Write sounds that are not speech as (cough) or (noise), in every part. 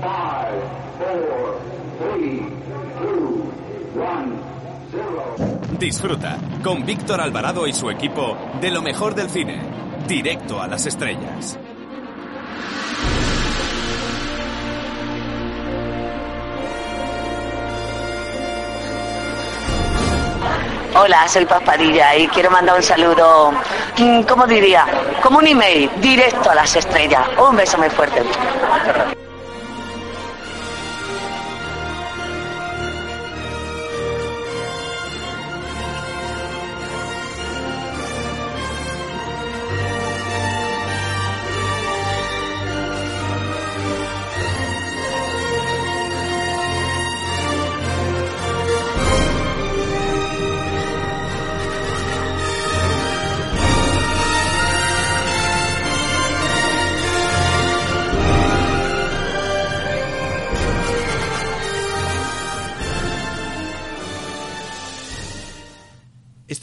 Five, four, three, two, one, zero. Disfruta con Víctor Alvarado y su equipo de lo mejor del cine. Directo a las estrellas. Hola, soy Paspadilla y quiero mandar un saludo, mm, ¿cómo diría? Como un email, directo a las estrellas. Un beso muy fuerte.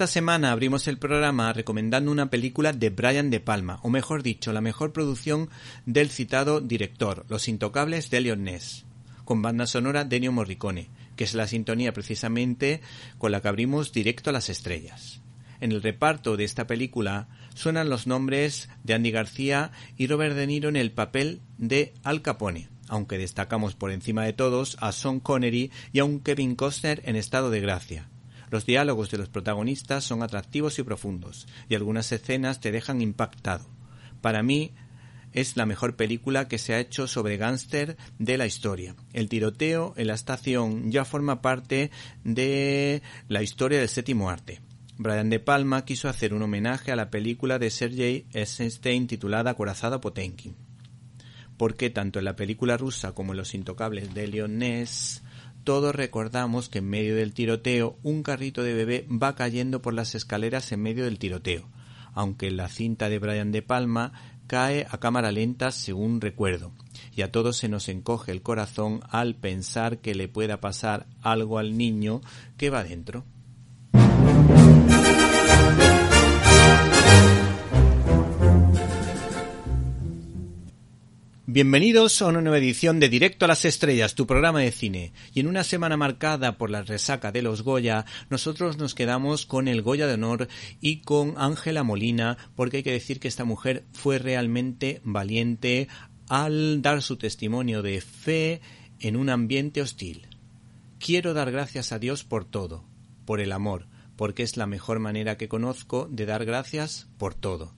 Esta semana abrimos el programa recomendando una película de Brian De Palma, o mejor dicho, la mejor producción del citado director, Los Intocables de Elliot Ness, con banda sonora de Ennio Morricone, que es la sintonía precisamente con la que abrimos directo a las estrellas. En el reparto de esta película suenan los nombres de Andy García y Robert De Niro en el papel de Al Capone, aunque destacamos por encima de todos a Sean Connery y a un Kevin Costner en estado de gracia. Los diálogos de los protagonistas son atractivos y profundos, y algunas escenas te dejan impactado. Para mí, es la mejor película que se ha hecho sobre gángster de la historia. El tiroteo en la estación ya forma parte de la historia del séptimo arte. Brian De Palma quiso hacer un homenaje a la película de Sergei Eisenstein titulada Corazada Potenkin. Porque tanto en la película rusa como en Los Intocables de Leon Ness todos recordamos que en medio del tiroteo un carrito de bebé va cayendo por las escaleras en medio del tiroteo, aunque la cinta de Brian De Palma cae a cámara lenta según recuerdo, y a todos se nos encoge el corazón al pensar que le pueda pasar algo al niño que va dentro. Bienvenidos a una nueva edición de Directo a las Estrellas, tu programa de cine. Y en una semana marcada por la resaca de los Goya, nosotros nos quedamos con el Goya de Honor y con Ángela Molina, porque hay que decir que esta mujer fue realmente valiente al dar su testimonio de fe en un ambiente hostil. Quiero dar gracias a Dios por todo, por el amor, porque es la mejor manera que conozco de dar gracias por todo.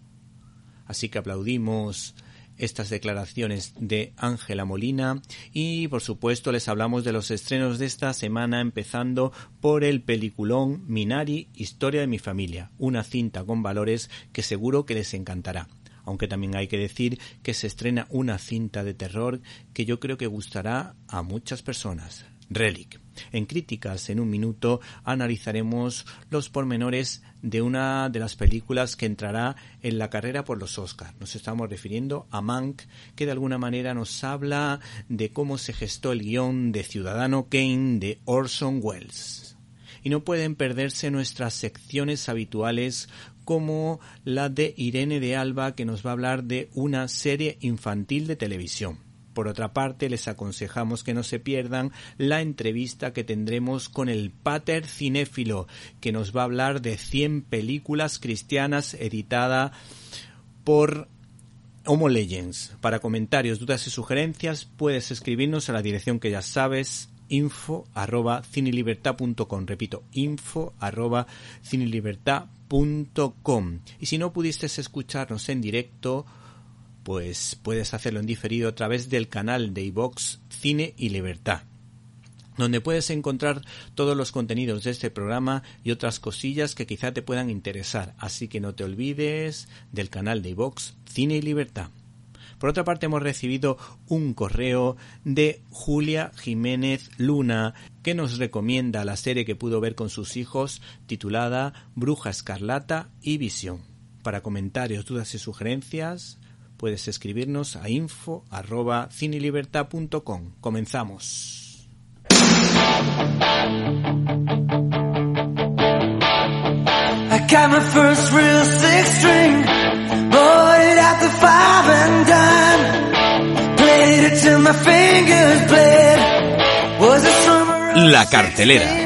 Así que aplaudimos estas declaraciones de Ángela Molina y por supuesto les hablamos de los estrenos de esta semana empezando por el peliculón Minari Historia de mi familia, una cinta con valores que seguro que les encantará. Aunque también hay que decir que se estrena una cinta de terror que yo creo que gustará a muchas personas. Relic. En Críticas en un minuto analizaremos los pormenores de una de las películas que entrará en la carrera por los Oscars. Nos estamos refiriendo a Mank, que de alguna manera nos habla de cómo se gestó el guion de Ciudadano Kane de Orson Welles. Y no pueden perderse nuestras secciones habituales como la de Irene de Alba que nos va a hablar de una serie infantil de televisión. Por otra parte, les aconsejamos que no se pierdan la entrevista que tendremos con el Pater Cinéfilo, que nos va a hablar de 100 películas cristianas editada por Homo Legends. Para comentarios, dudas y sugerencias puedes escribirnos a la dirección que ya sabes info arroba repito info arroba y si no pudiste escucharnos en directo pues puedes hacerlo en diferido a través del canal de iVox Cine y Libertad donde puedes encontrar todos los contenidos de este programa y otras cosillas que quizá te puedan interesar. Así que no te olvides del canal de iVox Cine y Libertad. Por otra parte, hemos recibido un correo de Julia Jiménez Luna que nos recomienda la serie que pudo ver con sus hijos titulada Bruja Escarlata y Visión. Para comentarios, dudas y sugerencias, puedes escribirnos a info arroba cinelibertad.com. Comenzamos. I got my first real six string, bought it at the five and dime. Played Waited till my fingers bled. Was a summer of La cartelera.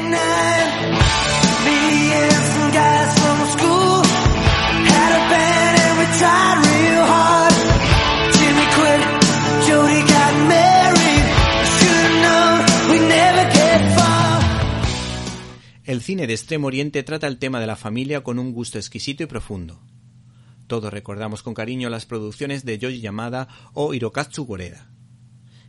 Cine de Extremo Oriente trata el tema de la familia con un gusto exquisito y profundo. Todos recordamos con cariño las producciones de Yoji Yamada o Hirokatsu Goreda.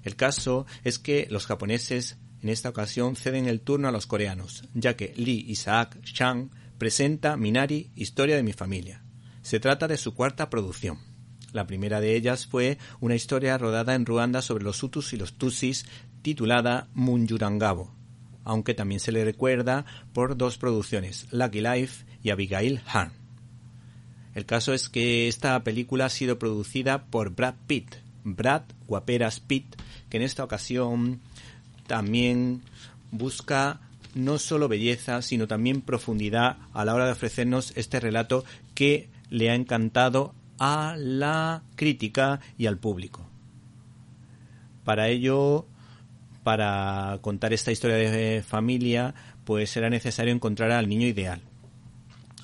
El caso es que los japoneses en esta ocasión ceden el turno a los coreanos, ya que Lee Isaac Chang presenta Minari, Historia de mi familia. Se trata de su cuarta producción. La primera de ellas fue una historia rodada en Ruanda sobre los Hutus y los Tutsis titulada Munjurangabo, aunque también se le recuerda por dos producciones, Lucky Life y Abigail Harn. El caso es que esta película ha sido producida por Brad Pitt, Brad Guaperas Pitt, que en esta ocasión también busca no solo belleza, sino también profundidad a la hora de ofrecernos este relato que le ha encantado a la crítica y al público. Para ello, para contar esta historia de familia, pues será necesario encontrar al niño ideal.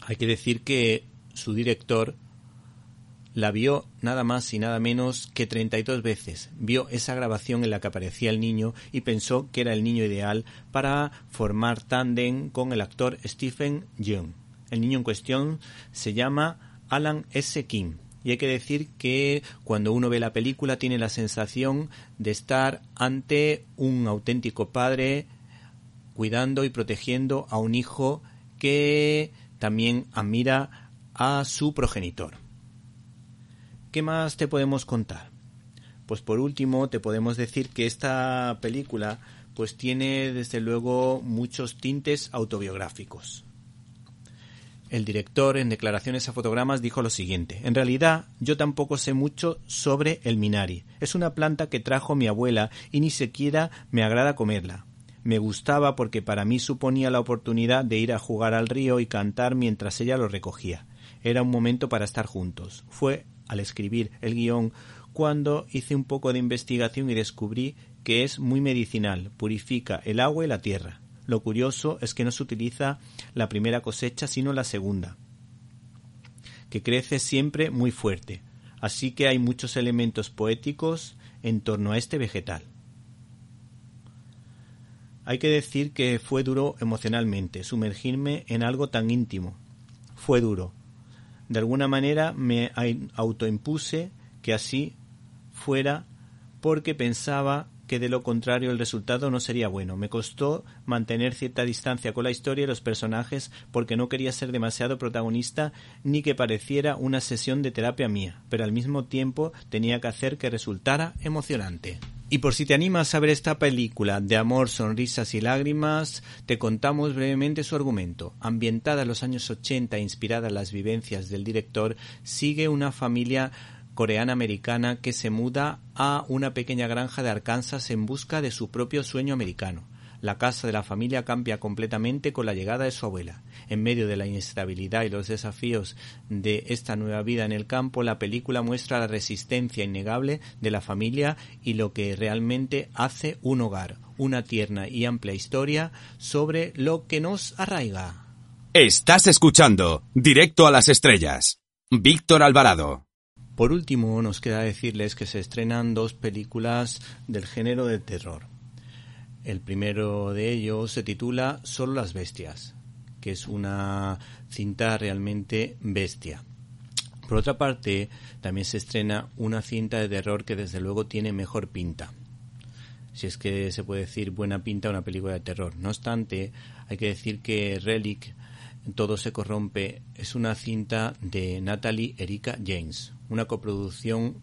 Hay que decir que su director la vio nada más y nada menos que 32 veces. Vio esa grabación en la que aparecía el niño y pensó que era el niño ideal para formar tándem con el actor Stephen Young. El niño en cuestión se llama Alan S. King. Y hay que decir que cuando uno ve la película tiene la sensación de estar ante un auténtico padre cuidando y protegiendo a un hijo que también admira a su progenitor. ¿Qué más te podemos contar? Pues por último te podemos decir que esta película pues tiene desde luego muchos tintes autobiográficos. El director en declaraciones a fotogramas dijo lo siguiente, en realidad yo tampoco sé mucho sobre el minari. Es una planta que trajo mi abuela y ni siquiera me agrada comerla. Me gustaba porque para mí suponía la oportunidad de ir a jugar al río y cantar mientras ella lo recogía. Era un momento para estar juntos. Fue al escribir el guion cuando hice un poco de investigación y descubrí que es muy medicinal, purifica el agua y la tierra. Lo curioso es que no se utiliza la primera cosecha sino la segunda, que crece siempre muy fuerte. Así que hay muchos elementos poéticos en torno a este vegetal. Hay que decir que fue duro emocionalmente sumergirme en algo tan íntimo. Fue duro. De alguna manera me autoimpuse que así fuera porque pensaba que de lo contrario el resultado no sería bueno. Me costó mantener cierta distancia con la historia y los personajes porque no quería ser demasiado protagonista ni que pareciera una sesión de terapia mía, pero al mismo tiempo tenía que hacer que resultara emocionante. Y por si te animas a ver esta película de amor, sonrisas y lágrimas, te contamos brevemente su argumento. Ambientada en los años 80 e inspirada en las vivencias del director, sigue una familia coreana-americana que se muda a una pequeña granja de Arkansas en busca de su propio sueño americano. La casa de la familia cambia completamente con la llegada de su abuela. En medio de la inestabilidad y los desafíos de esta nueva vida en el campo, la película muestra la resistencia innegable de la familia y lo que realmente hace un hogar, una tierna y amplia historia sobre lo que nos arraiga. Estás escuchando Directo a las Estrellas. Víctor Alvarado. Por último, nos queda decirles que se estrenan dos películas del género de terror. El primero de ellos se titula Solo las bestias, que es una cinta realmente bestia. Por otra parte, también se estrena una cinta de terror que desde luego tiene mejor pinta. Si es que se puede decir buena pinta una película de terror. No obstante, hay que decir que Relic, Todo se corrompe, es una cinta de Natalie Erika James, una coproducción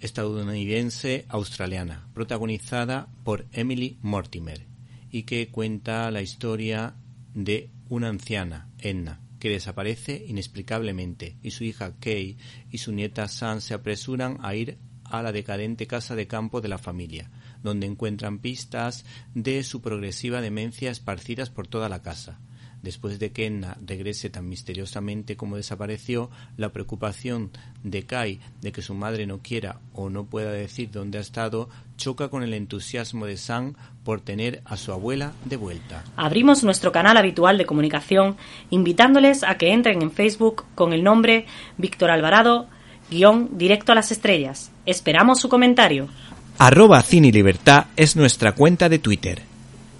estadounidense-australiana, protagonizada por Emily Mortimer, y que cuenta la historia de una anciana, Edna, que desaparece inexplicablemente, y su hija Kay y su nieta Sam se apresuran a ir a la decadente casa de campo de la familia, donde encuentran pistas de su progresiva demencia esparcidas por toda la casa. Después de que Enna regrese tan misteriosamente como desapareció, la preocupación de Kai de que su madre no quiera o no pueda decir dónde ha estado choca con el entusiasmo de Sam por tener a su abuela de vuelta. Abrimos nuestro canal habitual de comunicación invitándoles a que entren en Facebook con el nombre Víctor Alvarado guion directo a las estrellas. Esperamos su comentario. Arroba Cine Libertad es nuestra cuenta de Twitter.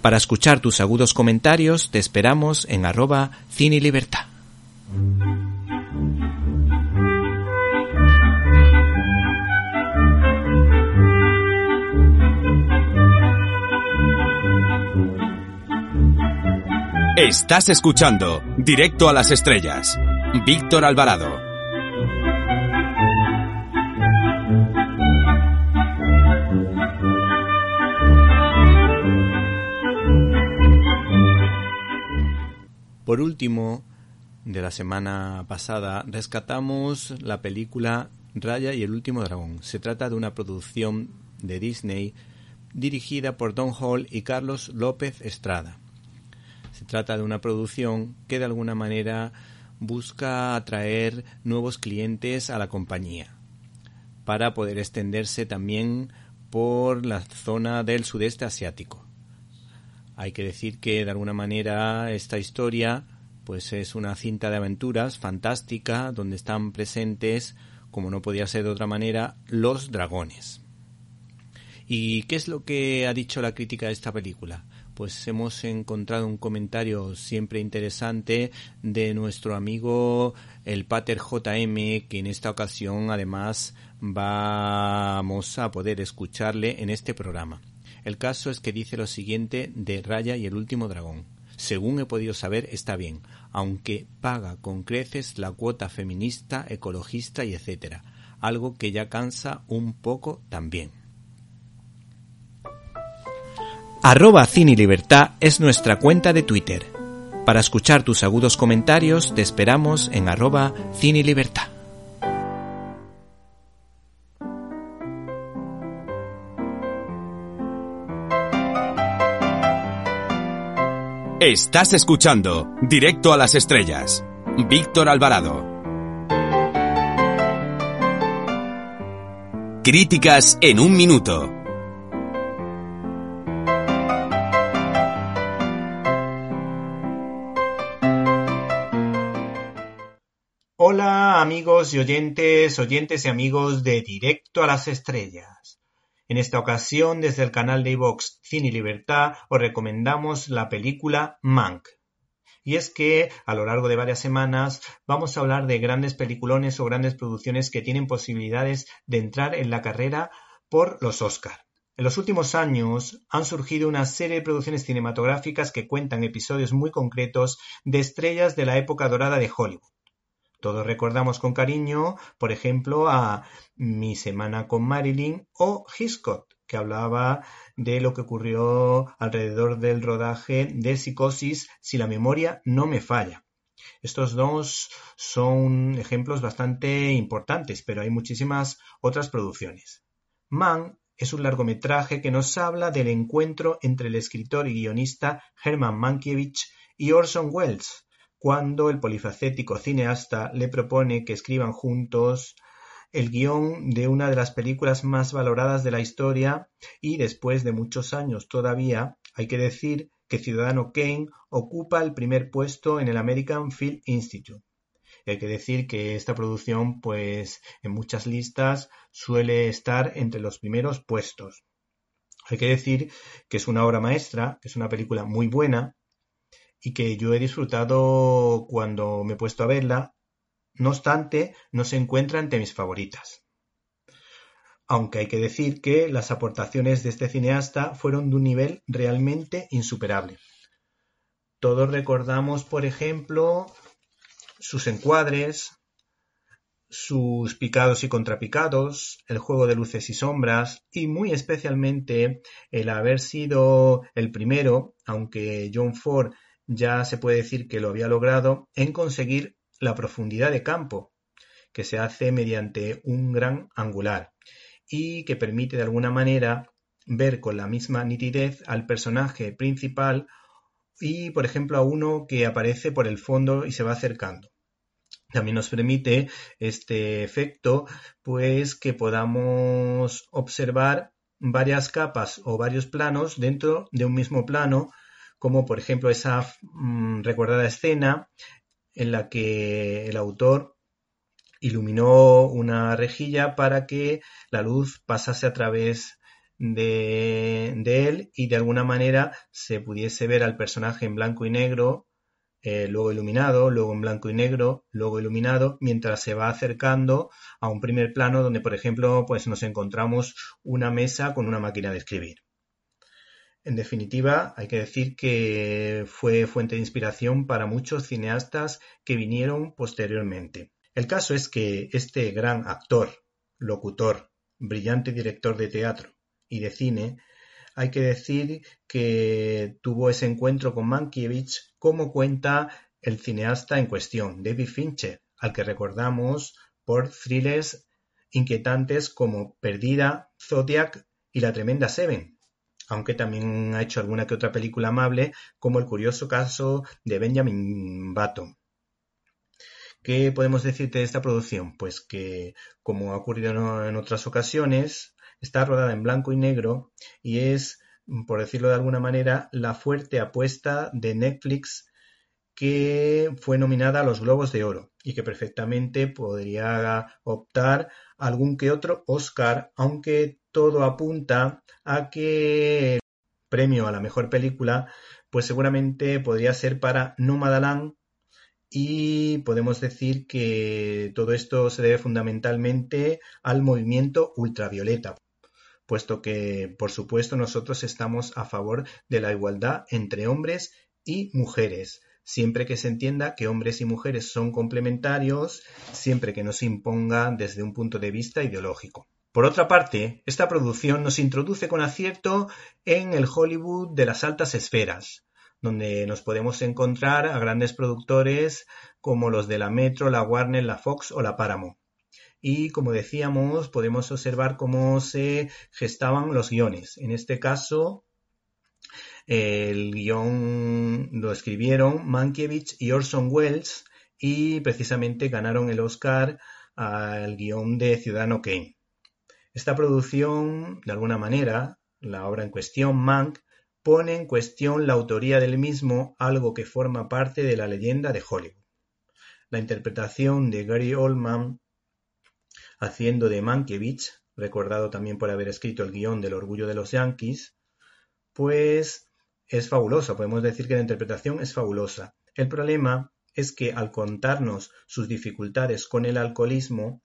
Para escuchar tus agudos comentarios te esperamos en arroba Cine Libertad. Estás escuchando Directo a las Estrellas. Víctor Alvarado. Por último, de la semana pasada, rescatamos la película Raya y el último dragón. Se trata de una producción de Disney dirigida por Don Hall y Carlos López Estrada. Se trata de una producción que de alguna manera busca atraer nuevos clientes a la compañía para poder extenderse también por la zona del sudeste asiático. Hay que decir que de alguna manera esta historia pues es una cinta de aventuras fantástica donde están presentes, como no podía ser de otra manera, los dragones. ¿Y qué es lo que ha dicho la crítica de esta película? Pues hemos encontrado un comentario siempre interesante de nuestro amigo el Pater JM, que en esta ocasión además vamos a poder escucharle en este programa. El caso es que dice lo siguiente de Raya y el último dragón. Según he podido saber, está bien, aunque paga con creces la cuota feminista, ecologista y etcétera, algo que ya cansa un poco también. Arroba Cine Libertad es nuestra cuenta de Twitter. Para escuchar tus agudos comentarios te esperamos en arroba Cine Libertad. Estás escuchando Directo a las Estrellas. Víctor Alvarado. Críticas en un minuto. Hola amigos y oyentes, oyentes y amigos de Directo a las Estrellas. En esta ocasión, desde el canal de iVox Cine y Libertad, os recomendamos la película Mank. Y es que a lo largo de varias semanas vamos a hablar de grandes peliculones o grandes producciones que tienen posibilidades de entrar en la carrera por los Oscar. En los últimos años han surgido una serie de producciones cinematográficas que cuentan episodios muy concretos de estrellas de la época dorada de Hollywood. Todos recordamos con cariño, por ejemplo, a Mi Semana con Marilyn o Hitchcock, que hablaba de lo que ocurrió alrededor del rodaje de Psicosis, si la memoria no me falla. Estos dos son ejemplos bastante importantes, pero hay muchísimas otras producciones. Man es un largometraje que nos habla del encuentro entre el escritor y guionista Herman Mankiewicz y Orson Welles, cuando el polifacético cineasta le propone que escriban juntos el guion de una de las películas más valoradas de la historia y después de muchos años todavía hay que decir que Ciudadano Kane ocupa el primer puesto en el American Film Institute. Hay que decir que esta producción, pues en muchas listas suele estar entre los primeros puestos. Hay que decir que es una obra maestra, que es una película muy buena, y que yo he disfrutado cuando me he puesto a verla. No obstante, no se encuentra entre mis favoritas. Aunque hay que decir que las aportaciones de este cineasta fueron de un nivel realmente insuperable. Todos recordamos, por ejemplo, sus encuadres, sus picados y contrapicados, el juego de luces y sombras y muy especialmente el haber sido el primero, aunque John Ford ya se puede decir que lo había logrado en conseguir la profundidad de campo, que se hace mediante un gran angular y que permite de alguna manera ver con la misma nitidez al personaje principal y, por ejemplo, a uno que aparece por el fondo y se va acercando. También nos permite este efecto, pues que podamos observar varias capas o varios planos dentro de un mismo plano, como por ejemplo esa mm, recordada escena en la que el autor iluminó una rejilla para que la luz pasase a través de, él y de alguna manera se pudiese ver al personaje en blanco y negro, eh, luego iluminado, luego en blanco y negro, luego iluminado, mientras se va acercando a un primer plano donde, por ejemplo, pues nos encontramos una mesa con una máquina de escribir. En definitiva, hay que decir que fue fuente de inspiración para muchos cineastas que vinieron posteriormente. El caso es que este gran actor, locutor, brillante director de teatro y de cine, hay que decir que tuvo ese encuentro con Mankiewicz como cuenta el cineasta en cuestión, David Fincher, al que recordamos por thrillers inquietantes como Perdida, Zodiac y La Tremenda Seven, aunque también ha hecho alguna que otra película amable, como el curioso caso de Benjamin Button. ¿Qué podemos decirte de esta producción? Pues que, como ha ocurrido en otras ocasiones, está rodada en blanco y negro y es, por decirlo de alguna manera, la fuerte apuesta de Netflix que fue nominada a los Globos de Oro y que perfectamente podría optar algún que otro Oscar, aunque todo apunta a que el premio a la mejor película pues seguramente podría ser para Nomadland y podemos decir que todo esto se debe fundamentalmente al movimiento ultravioleta, puesto que, por supuesto, nosotros estamos a favor de la igualdad entre hombres y mujeres, siempre que se entienda que hombres y mujeres son complementarios, siempre que no se imponga desde un punto de vista ideológico. Por otra parte, esta producción nos introduce con acierto en el Hollywood de las altas esferas, donde nos podemos encontrar a grandes productores como los de la Metro, la Warner, la Fox o la Paramount. Y como decíamos, podemos observar cómo se gestaban los guiones. En este caso, el guion lo escribieron Mankiewicz y Orson Welles y precisamente ganaron el Oscar al guion de Ciudadano Kane. Esta producción, de alguna manera, la obra en cuestión, Mank, pone en cuestión la autoría del mismo, algo que forma parte de la leyenda de Hollywood. La interpretación de Gary Oldman haciendo de Mankiewicz, recordado también por haber escrito el guion del Orgullo de los Yankees, pues es fabulosa, podemos decir que la interpretación es fabulosa. El problema es que al contarnos sus dificultades con el alcoholismo,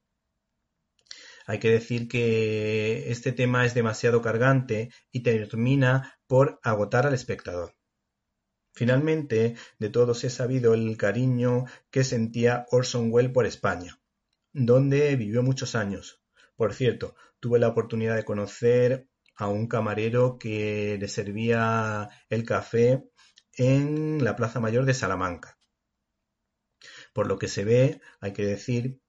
hay que decir que este tema es demasiado cargante y termina por agotar al espectador. Finalmente, de todos he sabido el cariño que sentía Orson Welles por España, donde vivió muchos años. Por cierto, tuve la oportunidad de conocer a un camarero que le servía el café en la Plaza Mayor de Salamanca. Por lo que se ve, hay que decir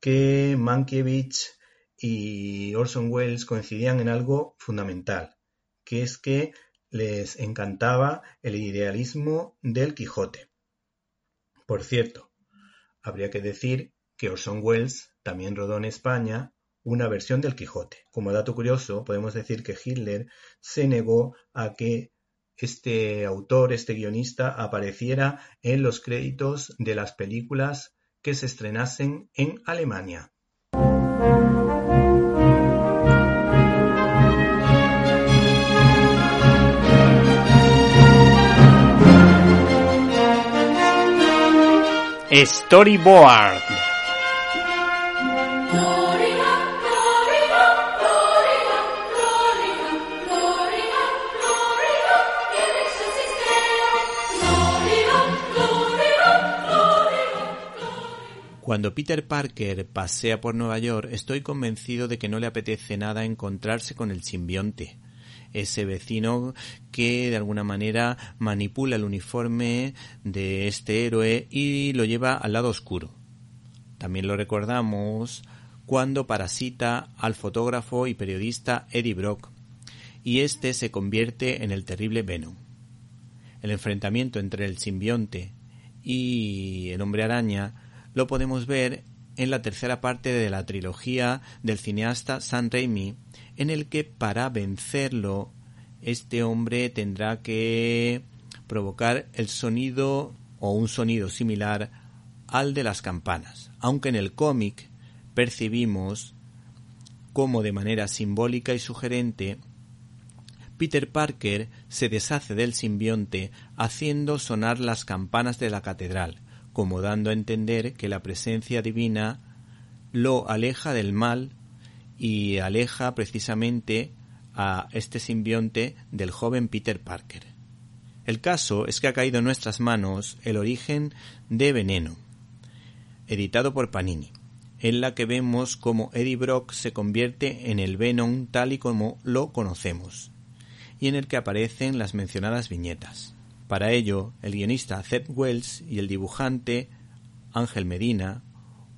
que Mankiewicz y Orson Welles coincidían en algo fundamental, que es que les encantaba el idealismo del Quijote. Por cierto, habría que decir que Orson Welles también rodó en España una versión del Quijote. Como dato curioso, podemos decir que Hitler se negó a que este autor, este guionista, apareciera en los créditos de las películas que se estrenasen en Alemania. Storyboard. Cuando Peter Parker pasea por Nueva York, estoy convencido de que no le apetece nada encontrarse con el simbionte ese vecino que de alguna manera manipula el uniforme de este héroe y lo lleva al lado oscuro. También lo recordamos cuando parasita al fotógrafo y periodista Eddie Brock y este se convierte en el terrible Venom. El enfrentamiento entre el simbionte y el hombre araña lo podemos ver en la tercera parte de la trilogía del cineasta Sam Raimi, en el que para vencerlo este hombre tendrá que provocar el sonido o un sonido similar al de las campanas, aunque en el cómic percibimos cómo de manera simbólica y sugerente Peter Parker se deshace del simbionte haciendo sonar las campanas de la catedral, como dando a entender que la presencia divina lo aleja del mal y aleja precisamente a este simbionte del joven Peter Parker. El caso es que ha caído en nuestras manos el origen de Veneno, editado por Panini, en la que vemos cómo Eddie Brock se convierte en el Venom tal y como lo conocemos, y en el que aparecen las mencionadas viñetas. Para ello, el guionista Zeb Wells y el dibujante Ángel Medina,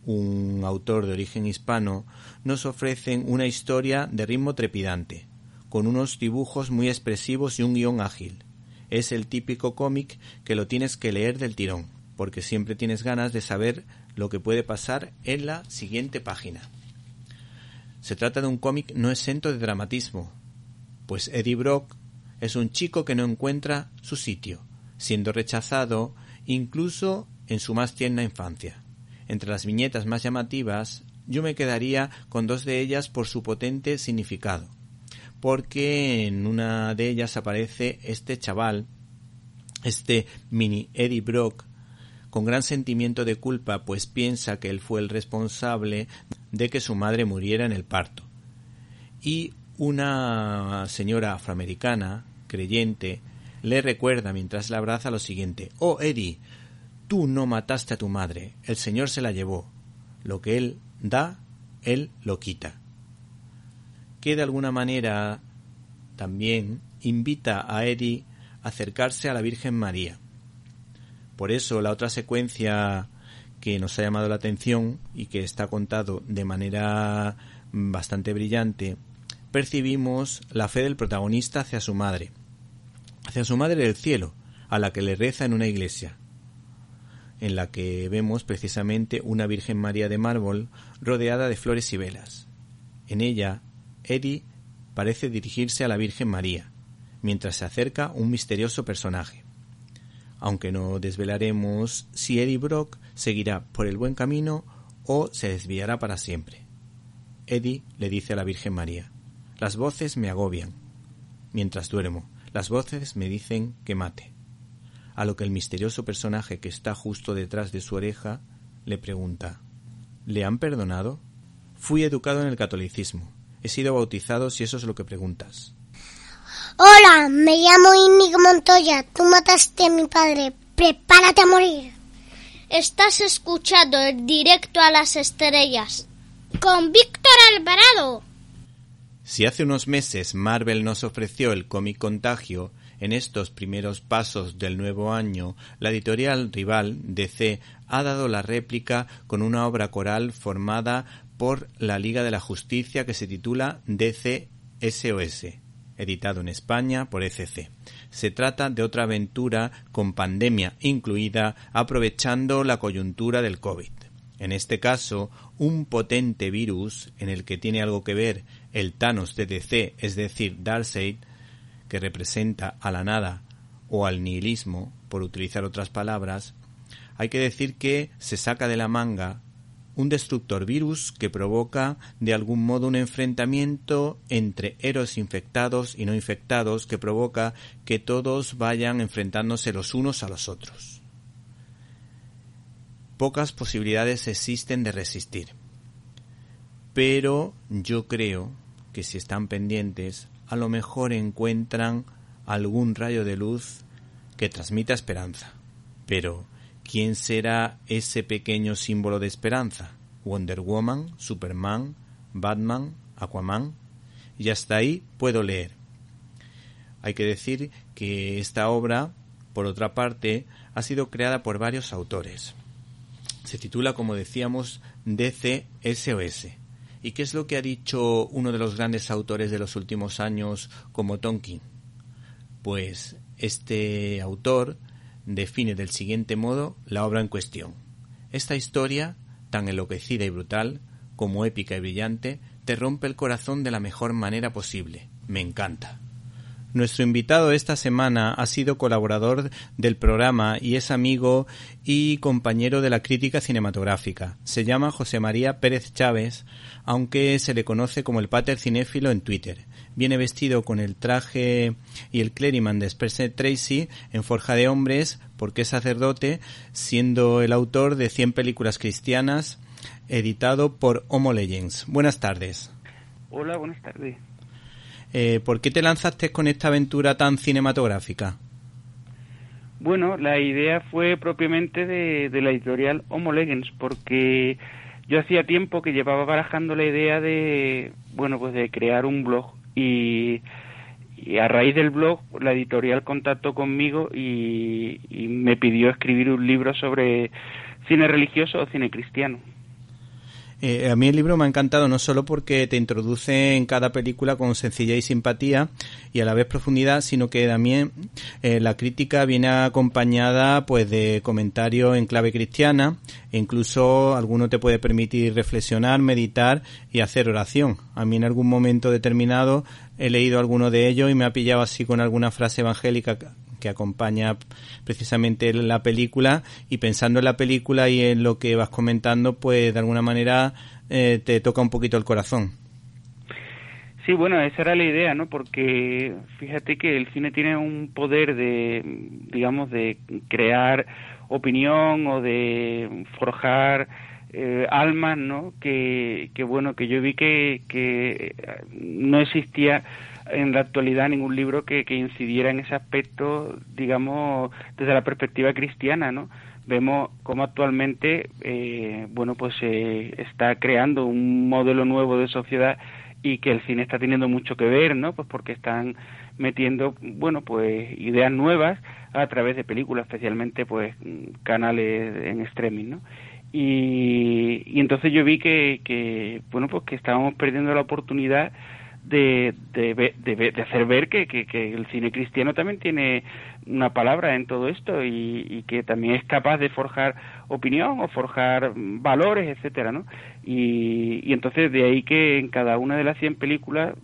un autor de origen hispano, nos ofrecen una historia de ritmo trepidante, con unos dibujos muy expresivos y un guion ágil. Es el típico cómic que lo tienes que leer del tirón, porque siempre tienes ganas de saber lo que puede pasar en la siguiente página. Se trata de un cómic no exento de dramatismo, pues Eddie Brock es un chico que no encuentra su sitio, siendo rechazado incluso en su más tierna infancia. Entre las viñetas más llamativas, yo me quedaría con dos de ellas por su potente significado, porque en una de ellas aparece este chaval, este mini Eddie Brock, con gran sentimiento de culpa, pues piensa que él fue el responsable de que su madre muriera en el parto. Y una señora afroamericana, creyente, le recuerda mientras la abraza lo siguiente Oh Eddie, tú no mataste a tu madre, el Señor se la llevó. Lo que Él da, Él lo quita. Que de alguna manera también invita a Eddie a acercarse a la Virgen María por eso la otra secuencia que nos ha llamado la atención y que está contado de manera bastante brillante, percibimos la fe del protagonista hacia su madre, hacia su madre del cielo, a la que le reza en una iglesia, en la que vemos precisamente una Virgen María de mármol rodeada de flores y velas. En ella, Eddie parece dirigirse a la Virgen María, mientras se acerca un misterioso personaje aunque no desvelaremos si Eddie Brock seguirá por el buen camino o se desviará para siempre. Eddie le dice a la Virgen María, las voces me agobian. Mientras duermo, las voces me dicen que mate. A lo que el misterioso personaje que está justo detrás de su oreja le pregunta, ¿le han perdonado? Fui educado en el catolicismo. He sido bautizado si eso es lo que preguntas. Hola, me llamo Inigo Montoya. Tú mataste a mi padre. Prepárate a morir. Estás escuchando el directo a las estrellas con Víctor Alvarado. Si hace unos meses Marvel nos ofreció el cómic Contagio, en estos primeros pasos del nuevo año, la editorial rival DC ha dado la réplica con una obra coral formada por la Liga de la Justicia que se titula DC SOS editado en España por ECC. Se trata de otra aventura con pandemia incluida, aprovechando la coyuntura del COVID. En este caso, un potente virus en el que tiene algo que ver el Thanos de DC, es decir, Darkseid, que representa a la nada o al nihilismo, por utilizar otras palabras, hay que decir que se saca de la manga un destructor virus que provoca de algún modo un enfrentamiento entre héroes infectados y no infectados que provoca que todos vayan enfrentándose los unos a los otros. Pocas posibilidades existen de resistir. Pero yo creo que si están pendientes, a lo mejor encuentran algún rayo de luz que transmita esperanza. Pero ¿Quién será ese pequeño símbolo de esperanza? Wonder Woman, Superman, Batman, Aquaman. Y hasta ahí puedo leer. Hay que decir que esta obra, por otra parte, ha sido creada por varios autores. Se titula, como decíamos, DCSOS. ¿Y qué es lo que ha dicho uno de los grandes autores de los últimos años como Tonkin? Pues este autor define del siguiente modo la obra en cuestión. Esta historia, tan enloquecida y brutal, como épica y brillante, te rompe el corazón de la mejor manera posible. Me encanta. Nuestro invitado esta semana ha sido colaborador del programa y es amigo y compañero de la crítica cinematográfica. Se llama José María Pérez Chávez, aunque se le conoce como el Pater Cinéfilo en Twitter. Viene vestido con el traje y el clériman de Spencer Tracy en Forja de Hombres porque es sacerdote, siendo el autor de 100 películas cristianas, editado por Homo Legends. Buenas tardes. Hola, buenas tardes. Eh, ¿Por qué te lanzaste con esta aventura tan cinematográfica? Bueno, la idea fue propiamente de, la editorial Homo Legends, porque yo hacía tiempo que llevaba barajando la idea de, bueno, pues de crear un blog y, a raíz del blog la editorial contactó conmigo y me pidió escribir un libro sobre cine religioso o cine cristiano. Eh, a mí el libro me ha encantado no solo porque te introduce en cada película con sencillez y simpatía y a la vez profundidad, sino que también eh, la crítica viene acompañada pues de comentarios en clave cristiana e incluso alguno te puede permitir reflexionar, meditar y hacer oración. A mí en algún momento determinado he leído alguno de ellos y me ha pillado así con alguna frase evangélica que acompaña precisamente la película y pensando en la película y en lo que vas comentando, pues de alguna manera eh, te toca un poquito el corazón. Sí, bueno, esa era la idea, ¿no? Porque fíjate que el cine tiene un poder de, digamos, de crear opinión o de forjar eh, almas, ¿no? Que, que, bueno, que yo vi que, que no existía en la actualidad ningún libro que, que incidiera en ese aspecto, digamos, desde la perspectiva cristiana, ¿no? Vemos cómo actualmente, eh, bueno, pues se está creando un modelo nuevo de sociedad y que el cine está teniendo mucho que ver, ¿no? Pues porque están metiendo, bueno, pues ideas nuevas a través de películas, especialmente pues canales en streaming, ¿no? Y, y entonces yo vi que, que, bueno, pues que estábamos perdiendo la oportunidad de, de, de, hacer ver que, que, que, el cine cristiano también tiene una palabra en todo esto y, y, que también es capaz de forjar opinión o forjar valores, etcétera, ¿no? Y, y entonces de ahí que en cada una de las 100 películas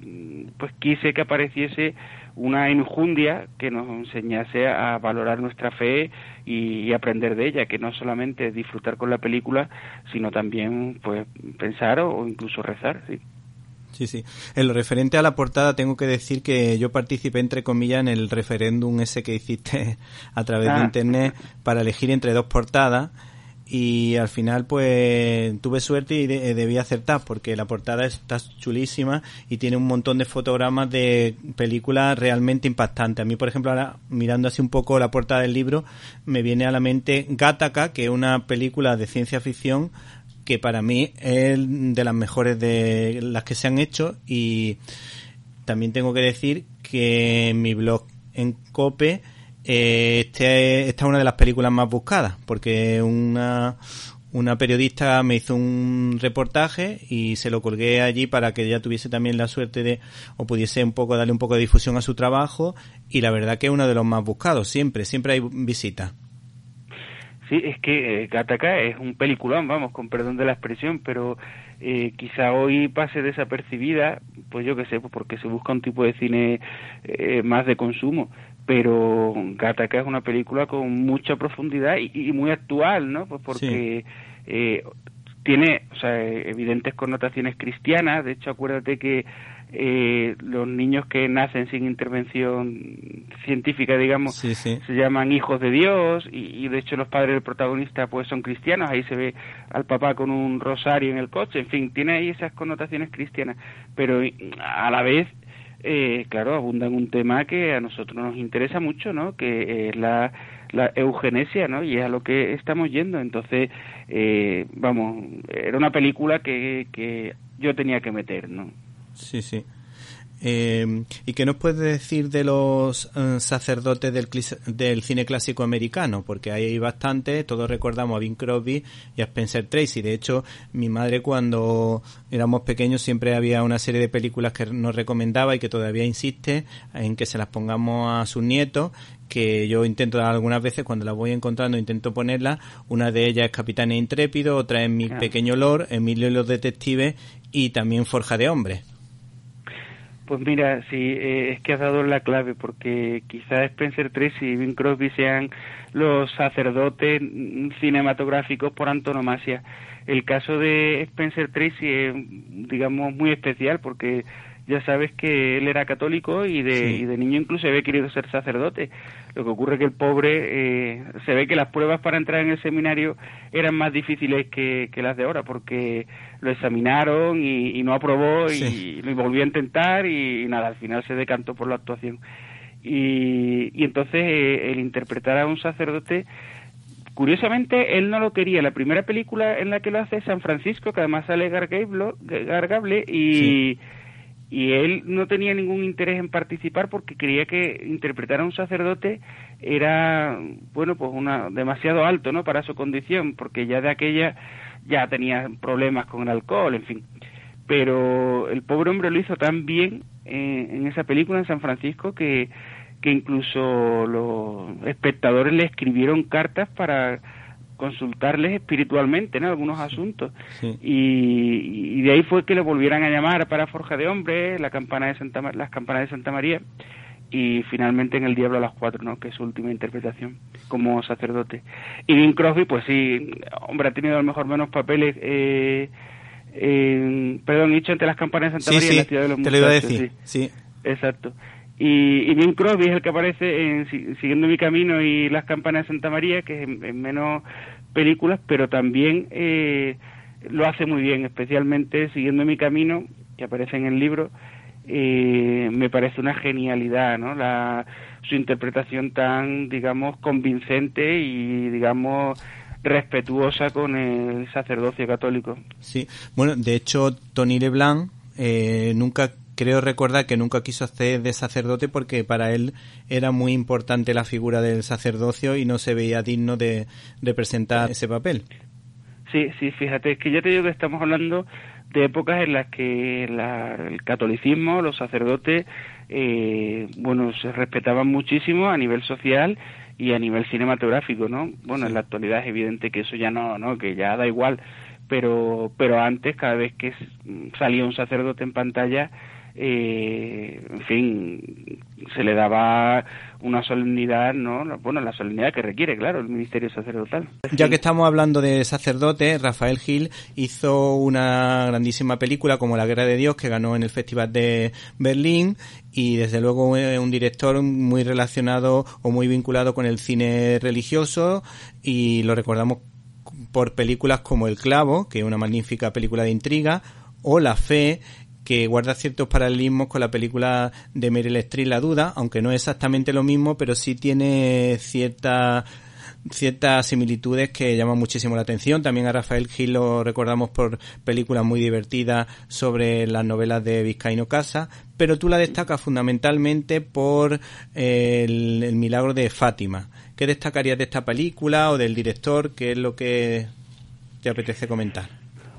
pues quise que apareciese una enjundia que nos enseñase a valorar nuestra fe y, y, aprender de ella, que no solamente disfrutar con la película, sino también pues pensar o, o incluso rezar, sí. Sí, sí. En lo referente a la portada, tengo que decir que yo participé, entre comillas, en el referéndum ese que hiciste (laughs) a través ah. de Internet para elegir entre dos portadas y al final pues tuve suerte y de, debí acertar porque la portada está chulísima y tiene un montón de fotogramas de películas realmente impactantes. A mí, por ejemplo, ahora mirando así un poco la portada del libro, me viene a la mente Gattaca, que es una película de ciencia ficción que para mí es de las mejores de las que se han hecho y también tengo que decir que mi blog en Cope eh, este, esta es una de las películas más buscadas porque una una periodista me hizo un reportaje y se lo colgué allí para que ella tuviese también la suerte de o pudiese un poco darle un poco de difusión a su trabajo y la verdad que es uno de los más buscados siempre siempre hay visitas Sí, es que eh, Gattaca es un peliculón, vamos, con perdón de la expresión, pero eh, quizá hoy pase desapercibida, pues yo qué sé, pues porque se busca un tipo de cine eh, más de consumo, pero Gattaca es una película con mucha profundidad y, y muy actual, ¿no? Pues porque sí. eh, tiene, o sea, evidentes connotaciones cristianas, de hecho acuérdate que eh, los niños que nacen sin intervención científica, digamos, sí, sí. se llaman hijos de Dios y, y, de hecho los padres del protagonista pues son cristianos, ahí se ve al papá con un rosario en el coche, en fin, tiene ahí esas connotaciones cristianas, pero a la vez, eh, claro, abunda en un tema que a nosotros nos interesa mucho, ¿no? Que es la la eugenesia, ¿no? Y es a lo que estamos yendo. Entonces, eh, vamos, era una película que, que yo tenía que meter, ¿no? Sí, sí. Eh, ¿Y qué nos puedes decir de los eh, sacerdotes del, del cine clásico americano? Porque hay bastante, todos recordamos a Bing Crosby y a Spencer Tracy. De hecho, mi madre cuando éramos pequeños siempre había una serie de películas que nos recomendaba y que todavía insiste en que se las pongamos a sus nietos que yo intento algunas veces cuando las voy encontrando intento ponerlas una de ellas es Capitán Intrépido otra es Mi Ah. Pequeño Lord Emilio y los Detectives y también Forja de Hombres Pues mira, sí, eh, es que has dado la clave, porque quizás Spencer Tracy y Bing Crosby sean los sacerdotes cinematográficos por antonomasia. El caso de Spencer Tracy es, digamos, muy especial, porque ya sabes que él era católico y de, Sí. y de niño incluso había querido ser sacerdote. Lo que ocurre es que el pobre eh, se ve que las pruebas para entrar en el seminario eran más difíciles que, que las de ahora, porque lo examinaron y, y no aprobó y, lo volvió a intentar y, nada, al final se decantó por la actuación. Y, y entonces eh, el interpretar a un sacerdote, curiosamente él no lo quería. La primera película en la que lo hace es San Francisco, que además sale Gargable, Gargable y, Sí. Y él no tenía ningún interés en participar porque creía que interpretar a un sacerdote era, bueno, pues una demasiado alto, ¿no? Para su condición, porque ya de aquella ya tenía problemas con el alcohol, en fin pero el pobre hombre lo hizo tan bien eh, en esa película en San Francisco que, que incluso los espectadores le escribieron cartas para consultarles espiritualmente en algunos asuntos Sí. y, y de ahí fue que le volvieran a llamar para Forja de Hombre, la campana de Santa, las campanas de Santa María y finalmente en El Diablo a las Cuatro, ¿no? que es su última interpretación como sacerdote. Y Bing Crosby, pues sí, hombre, ha tenido a lo mejor menos papeles, eh, en- perdón, dicho entre las campanas de Santa sí María y sí la ciudad de los te lo iba a decir sí. sí Exacto. Y, y Bing Crosby es el que aparece en Si- Siguiendo mi camino y Las campanas de Santa María, que es en menos películas, pero también eh, lo hace muy bien, especialmente Siguiendo mi camino, que aparece en el libro, eh, me parece una genialidad, ¿no? La, su interpretación tan, digamos, convincente y, digamos, respetuosa con el sacerdocio católico. Sí, bueno, de hecho, Tony LeBlanc eh, nunca, creo recordar que nunca quiso hacer de sacerdote porque para él era muy importante la figura del sacerdocio y no se veía digno de representar ese papel. Sí, sí, fíjate, es que ya te digo que estamos hablando de épocas en las que la- el catolicismo, los sacerdotes, eh, bueno, se respetaban muchísimo a nivel social y a nivel cinematográfico, ¿no? Bueno, en la actualidad es evidente que eso ya no, ¿no? Que ya da igual, pero, pero antes, cada vez que salía un sacerdote en pantalla, en fin, se le daba una solemnidad, ¿no? Bueno, la solemnidad que requiere, claro, el ministerio sacerdotal. Ya que estamos hablando de sacerdotes, Rafael Gil hizo una grandísima película como La Guerra de Dios que ganó en el Festival de Berlín y desde luego un director muy relacionado o muy vinculado con el cine religioso y lo recordamos por películas como El Clavo, que es una magnífica película de intriga, o La Fe, que guarda ciertos paralelismos con la película de Meryl Streep La Duda, aunque no es exactamente lo mismo, pero sí tiene cierta ciertas similitudes que llaman muchísimo la atención. También a Rafael Gil lo recordamos por películas muy divertidas sobre las novelas de Vizcaíno Casa, pero tú la destacas fundamentalmente por eh, el, el milagro de Fátima. ¿Qué destacarías de esta película o del director? ¿Qué es lo que te apetece comentar?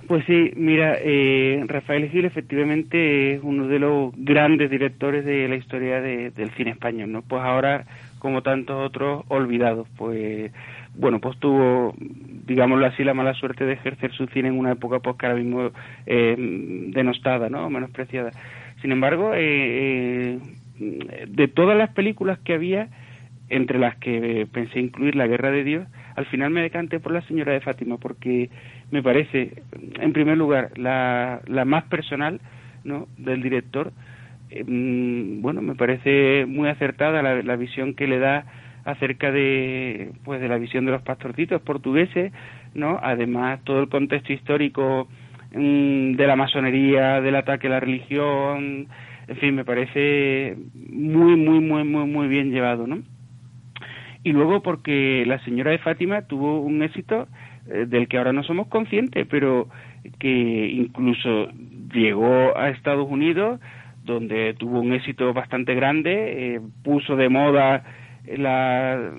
Pues sí, mira, eh, Rafael Gil efectivamente es uno de los grandes directores de la historia de- del cine español, ¿no? Pues ahora, como tantos otros, olvidados, pues, bueno, pues tuvo, digámoslo así, la mala suerte de ejercer su cine en una época, pues, que eh, denostada, ¿no? Menospreciada. Sin embargo, eh, eh, de todas las películas que había, entre las que pensé incluir La Guerra de Dios, al final me decanté por La Señora de Fátima, porque me parece, en primer lugar, la, más personal ¿no? del director. Mm, bueno, me parece muy acertada la, la visión que le da acerca de pues de la visión de los pastorcitos portugueses, ¿no? Además todo el contexto histórico mm, de la masonería, del ataque a la religión, en fin, me parece muy muy muy muy muy bien llevado, ¿no? Y luego porque la señora de Fátima tuvo un éxito eh, del que ahora no somos conscientes, pero que incluso llegó a Estados Unidos, donde tuvo un éxito bastante grande, eh, puso de moda la,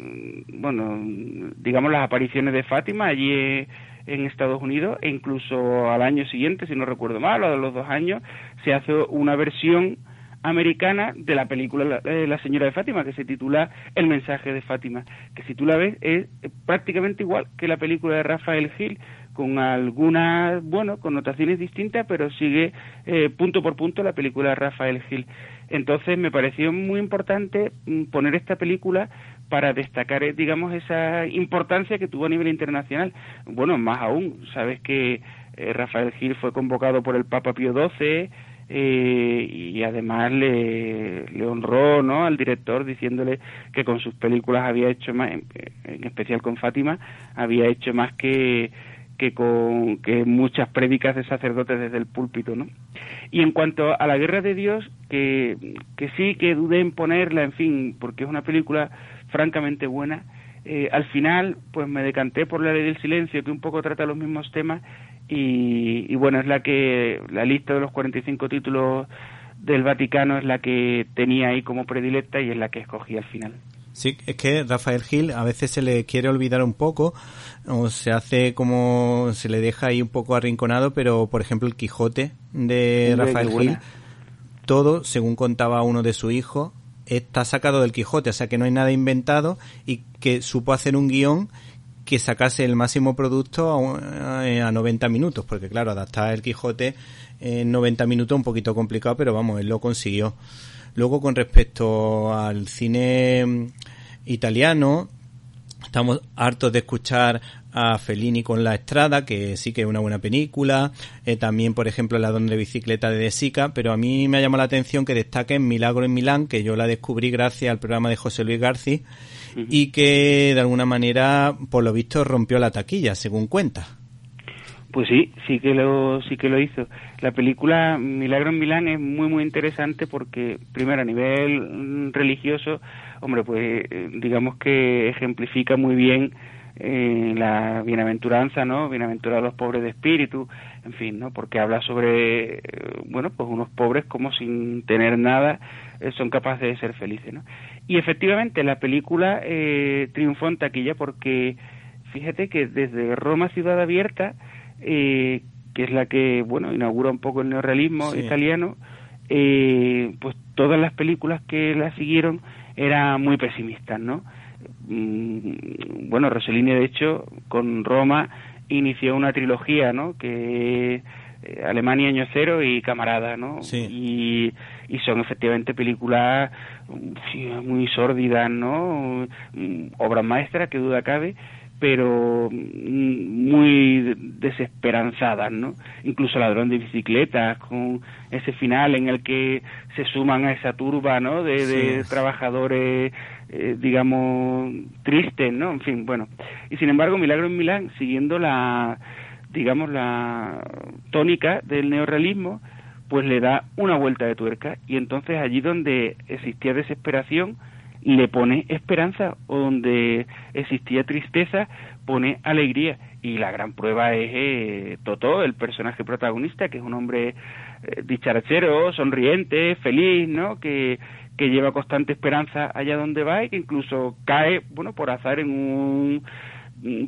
bueno, digamos las apariciones de Fátima allí eh, en Estados Unidos e incluso al año siguiente, si no recuerdo mal, a los dos años, se hace una versión americana de la película La, eh, La Señora de Fátima, que se titula El mensaje de Fátima, que si tú la ves es prácticamente igual que la película de Rafael Gil, con algunas, bueno, connotaciones distintas, pero sigue eh, punto por punto la película de Rafael Gil. Entonces me pareció muy importante mm, poner esta película para destacar, eh, digamos, esa importancia que tuvo a nivel internacional. Bueno, más aún, sabes que eh, Rafael Gil fue convocado por el Papa Pío XII, eh, y además le, honró ¿no? al director diciéndole que con sus películas había hecho más, en, en especial con Fátima, había hecho más que, que con que muchas prédicas de sacerdotes desde el púlpito, ¿no? Y en cuanto a la guerra de Dios, que, que sí que dudé en ponerla, en fin, porque es una película francamente buena, eh, al final pues me decanté por la ley del silencio, que un poco trata los mismos temas y, y bueno, es la que la lista de los 45 títulos del Vaticano es la que tenía ahí como predilecta y es la que escogí al final. Sí, es que Rafael Gil a veces se le quiere olvidar un poco o se hace como se le deja ahí un poco arrinconado, pero por ejemplo el Quijote de Rafael Gil, todo, según contaba uno de sus hijos, está sacado del Quijote, o sea que no hay nada inventado y que supo hacer un guion que sacase el máximo producto a, un- a 90 minutos, porque claro, adaptar el Quijote en 90 minutos es un poquito complicado, pero vamos, él lo consiguió. Luego, con respecto al cine mm, italiano, estamos hartos de escuchar a Fellini con La Estrada, que sí que es una buena película. Eh, también, por ejemplo, La Donde de Bicicleta de De Sica. Pero a mí me ha llamado la atención que destaquen Milagro en Milán, que yo la descubrí gracias al programa de José Luis García y que de alguna manera, por lo visto, rompió la taquilla, según cuenta. Pues sí, sí que lo sí que lo hizo. La película Milagro en Milán es muy muy interesante porque primero a nivel mm, religioso, hombre, pues eh, digamos que ejemplifica muy bien eh, la bienaventuranza, ¿no? Bienaventurados los pobres de espíritu, en fin, ¿no? Porque habla sobre eh, bueno, pues unos pobres como sin tener nada eh, son capaces de ser felices, ¿no? Y efectivamente la película eh, triunfó en taquilla porque fíjate que desde Roma Ciudad Abierta eh, que es la que bueno inaugura un poco el neorrealismo Sí. italiano eh, pues todas las películas que la siguieron eran muy pesimistas no Mm, bueno Rossellini de hecho con Roma inició una trilogía no que eh, Alemania año cero y Camarada no Sí. y, y son efectivamente películas mm, muy sórdidas no Mm, obras maestras que duda cabe pero mm, muy desesperanzadas, ¿no? Incluso Ladrón de Bicicletas, con ese final en el que se suman a esa turba, ¿no? De, de Sí. trabajadores, eh, digamos, tristes, ¿no? En fin, bueno. Y sin embargo, Milagro en Milán, siguiendo la, digamos, la tónica del neorrealismo, pues le da una vuelta de tuerca y entonces allí donde existía desesperación le pone esperanza o donde existía tristeza pone alegría y la gran prueba es eh, el personaje protagonista que es un hombre eh, dicharachero, sonriente, feliz, ¿no? Que que lleva constante esperanza allá donde va y que incluso cae, bueno, por azar en un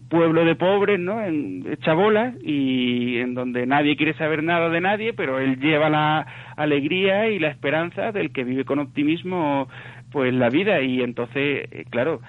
pueblo de pobres, ¿no? En chabolas y en donde nadie quiere saber nada de nadie, pero él lleva la alegría y la esperanza del que vive con optimismo pues la vida y entonces, eh, claro,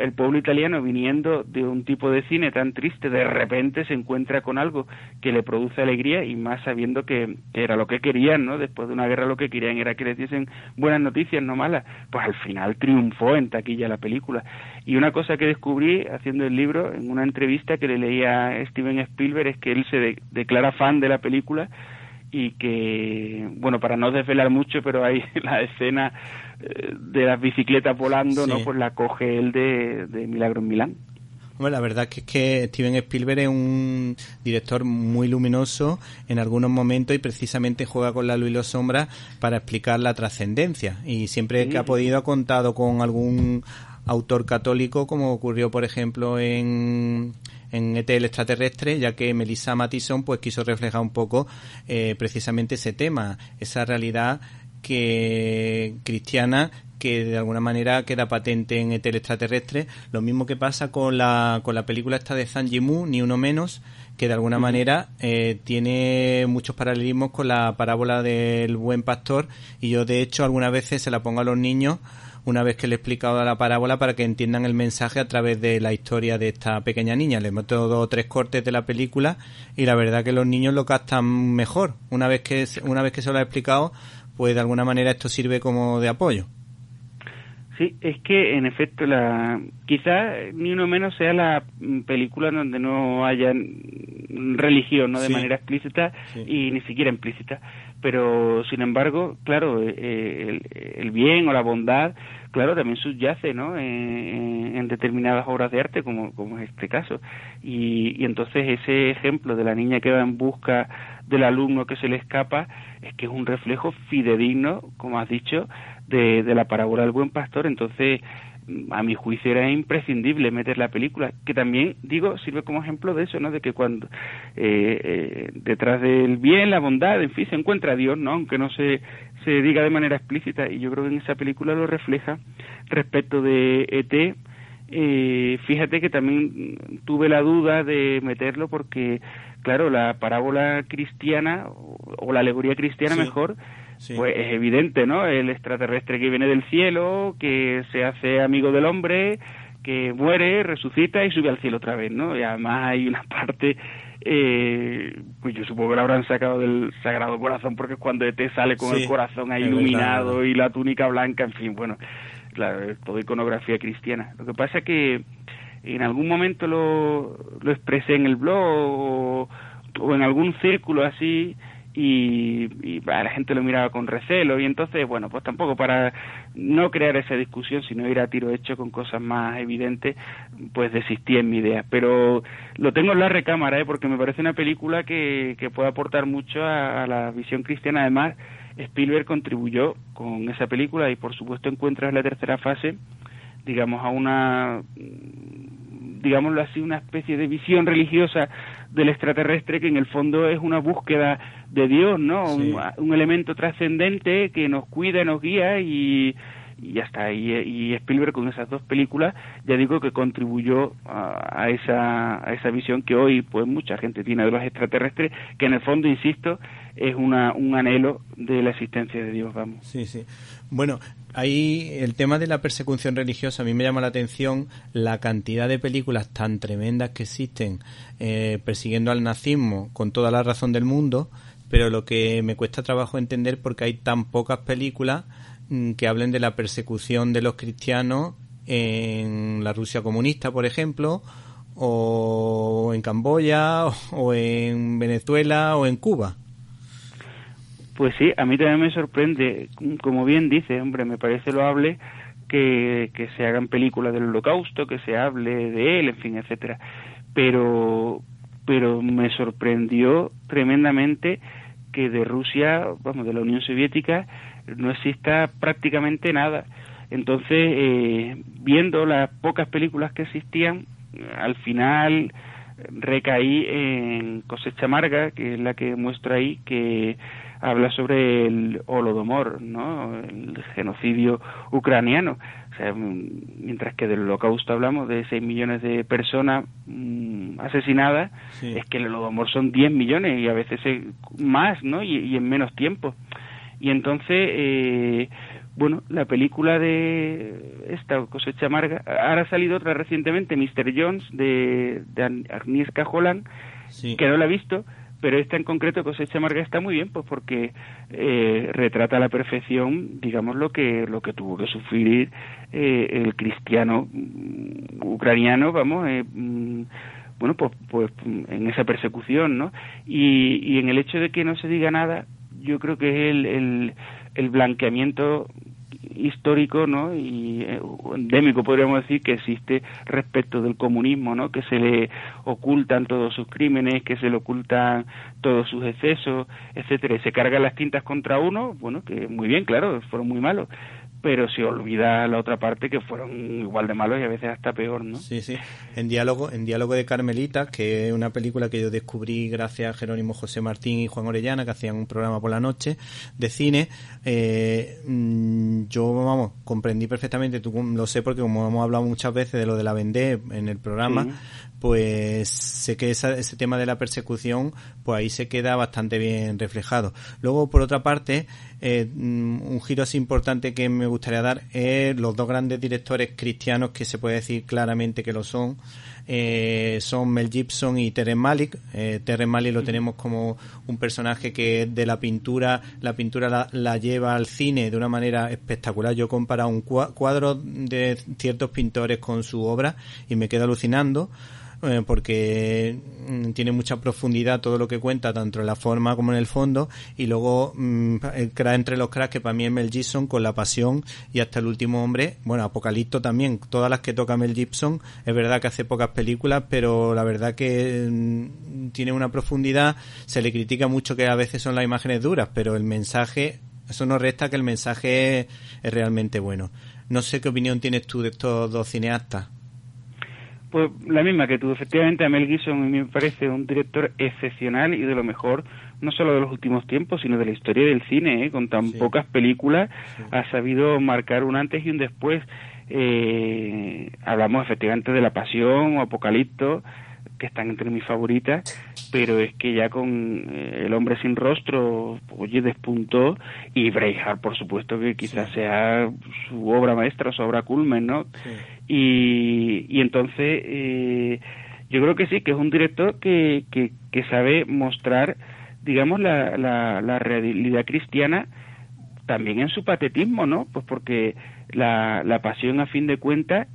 el pueblo italiano viniendo de un tipo de cine tan triste, de repente se encuentra con algo que le produce alegría y más sabiendo que era lo que querían, ¿no? Después de una guerra lo que querían era que les diesen buenas noticias, no malas. Pues al final triunfó en taquilla la película. Y una cosa que descubrí haciendo el libro, en una entrevista que le leía a Steven Spielberg, es que él se de- declara fan de la película y que, bueno, para no desvelar mucho, pero hay (laughs) la escena de las bicicletas volando, Sí. ¿no? Pues la coge él de, de Milagro en Milán. Bueno, la verdad que es que Steven Spielberg es un director muy luminoso en algunos momentos y precisamente juega con la luz y las sombras para explicar la trascendencia. Y siempre que ha podido ha contado con algún autor católico, como ocurrió, por ejemplo, en, en ET el extraterrestre, ya que Melissa Mattison pues quiso reflejar un poco eh, precisamente ese tema, esa realidad que cristiana que de alguna manera queda patente en ET el extraterrestre, lo mismo que pasa con la, con la película esta de Zhang Yimou, ni uno menos, que de alguna manera eh, tiene muchos paralelismos con la parábola del buen pastor y yo de hecho algunas veces se la pongo a los niños una vez que le he explicado la parábola para que entiendan el mensaje a través de la historia de esta pequeña niña. Le meto dos o tres cortes de la película y la verdad que los niños lo captan mejor. Una vez que, una vez que se lo he explicado, pues de alguna manera esto sirve como de apoyo. Sí, es que en efecto la quizá ni uno menos sea la película donde no haya religión, no de Sí. manera explícita Sí. y ni siquiera implícita. Pero sin embargo, claro, eh, el, el bien o la bondad, claro, también subyace, ¿no? En, en determinadas obras de arte, como, como es este caso. Y, y entonces ese ejemplo de la niña que va en busca del alumno que se le escapa es que es un reflejo fidedigno, como has dicho, de, de la parábola del buen pastor. Entonces, a mi juicio era imprescindible meter la película, que también, digo, sirve como ejemplo de eso, ¿no? De que cuando eh, eh, detrás del bien, la bondad, en fin, se encuentra Dios, ¿no? Aunque no se, se diga de manera explícita, y yo creo que en esa película lo refleja respecto de ET. Eh, fíjate que también tuve la duda de meterlo porque, claro, la parábola cristiana o, la alegoría cristiana Sí. mejor, Sí. pues es evidente, ¿no? El extraterrestre que viene del cielo, que se hace amigo del hombre, que muere, resucita y sube al cielo otra vez, ¿no? Y además hay una parte, eh, pues yo supongo que la habrán sacado del Sagrado Corazón, porque es cuando ET sale con Sí, el corazón ahí iluminado verdad. y la túnica blanca, en fin, bueno, claro, es todo iconografía cristiana. Lo que pasa es que en algún momento lo, lo expresé en el blog o, en algún círculo así y, y la gente lo miraba con recelo y entonces bueno pues tampoco para no crear esa discusión sino ir a tiro hecho con cosas más evidentes pues desistí en mi idea pero lo tengo en la recámara ¿eh? porque me parece una película que, que puede aportar mucho a la visión cristiana además Spielberg contribuyó con esa película y por supuesto encuentras la tercera fase digamos a una digámoslo así, una especie de visión religiosa del extraterrestre que en el fondo es una búsqueda de Dios, ¿no? Sí. Un, un elemento trascendente que nos cuida, nos guía y, y ya está. Y, Spielberg con esas dos películas, ya digo que contribuyó a, a esa, a esa visión que hoy pues mucha gente tiene de los extraterrestres, que en el fondo, insisto, es una, un anhelo de la existencia de Dios, vamos. Sí, sí. Bueno, ahí el tema de la persecución religiosa a mí me llama la atención la cantidad de películas tan tremendas que existen eh, persiguiendo al nazismo con toda la razón del mundo, pero lo que me cuesta trabajo entender porque hay tan pocas películas que hablen de la persecución de los cristianos en la Rusia comunista, por ejemplo, o en Camboya, (laughs) o en Venezuela, o en Cuba. Pues sí, a mí también me sorprende, como bien dice, hombre, me parece loable que, que se hagan películas del holocausto, que se hable de él, en fin, etcétera. Pero, pero me sorprendió tremendamente que de Rusia, vamos, de la Unión Soviética, no exista prácticamente nada. Entonces, eh, viendo las pocas películas que existían, al final recaí en Cosecha Amarga, que es la que muestro ahí, que habla sobre el Holodomor, ¿no? el genocidio ucraniano. O sea, mm, mientras que del holocausto hablamos de 6 millones de personas mm, asesinadas, Sí. es que el Holodomor son 10 millones y a veces eh, más, ¿no? Y, y en menos tiempo. Y entonces, eh, bueno, la película de esta cosecha amarga, ahora ha salido otra recientemente, Mr. Jones, de, de Agnieszka Holland, Sí. que no la he visto, pero esta en concreto, Cosecha Amarga, está muy bien, pues porque eh, retrata a la perfección, digamos, lo que, lo que tuvo que sufrir eh, el cristiano mm, ucraniano, vamos, eh, mm, bueno, pues, pues en esa persecución, ¿no? Y, y en el hecho de que no se diga nada, yo creo que es el, el, el blanqueamiento histórico no y eh, endémico podríamos decir que existe respecto del comunismo no que se le ocultan todos sus crímenes que se le ocultan todos sus excesos etcétera. Y se cargan las tintas contra uno bueno que muy bien claro fueron muy malos pero se olvida la otra parte que fueron igual de malos y a veces hasta peor, ¿no? Sí, sí. En diálogo, en diálogo de Carmelita, que es una película que yo descubrí gracias a Jerónimo José Martín y Juan Orellana, que hacían un programa por la noche de cine. Eh, mm, yo, vamos, comprendí perfectamente, tú lo sé porque como hemos hablado muchas veces de lo de la Vendée en el programa, Sí. Pues sé que esa- ese tema de la persecución, pues ahí se queda bastante bien reflejado. Luego, por otra parte, eh, mm, un giro así importante que me gustaría dar es los dos grandes directores cristianos que se puede decir claramente que lo son, eh, son Mel Gibson y Terence Malick. Eh, Terence Malick lo tenemos como un personaje que de la pintura, la pintura la, la lleva al cine de una manera espectacular. Yo he comparado un cua- cuadro de ciertos pintores con su obra y me quedo alucinando eh, porque mm, tiene mucha profundidad todo lo que cuenta, tanto en la forma como en el fondo, y luego mm, el crack entre los cracks que para mí es Mel Gibson con La Pasión y hasta el último hombre, bueno, Apocalipto también, todas las que toca Mel Gibson, es verdad que hace pocas películas, pero la verdad que mm, tiene una profundidad, se le critica mucho que a veces son las imágenes duras, pero el mensaje, eso no resta que el mensaje es, es realmente bueno. No sé qué opinión tienes tú de estos dos cineastas. Pues la misma que tú, efectivamente, a Mel Gibson me parece un director excepcional y de lo mejor, no solo de los últimos tiempos, sino de la historia del cine, ¿eh? con tan pocas películas, ha sabido marcar un antes y un después. Eh, hablamos efectivamente de La Pasión o Apocalipto, que están entre mis favoritas, pero es que ya con eh, El hombre sin rostro, oye, despuntó, y Braveheart, por supuesto, que quizás sea su obra maestra, su obra culmen, ¿no? Y, y entonces eh, yo creo que sí, que es un director que, que, que sabe mostrar, digamos, la, la, la realidad cristiana también en su patetismo, ¿no? Pues porque la, la pasión, a fin de cuentas,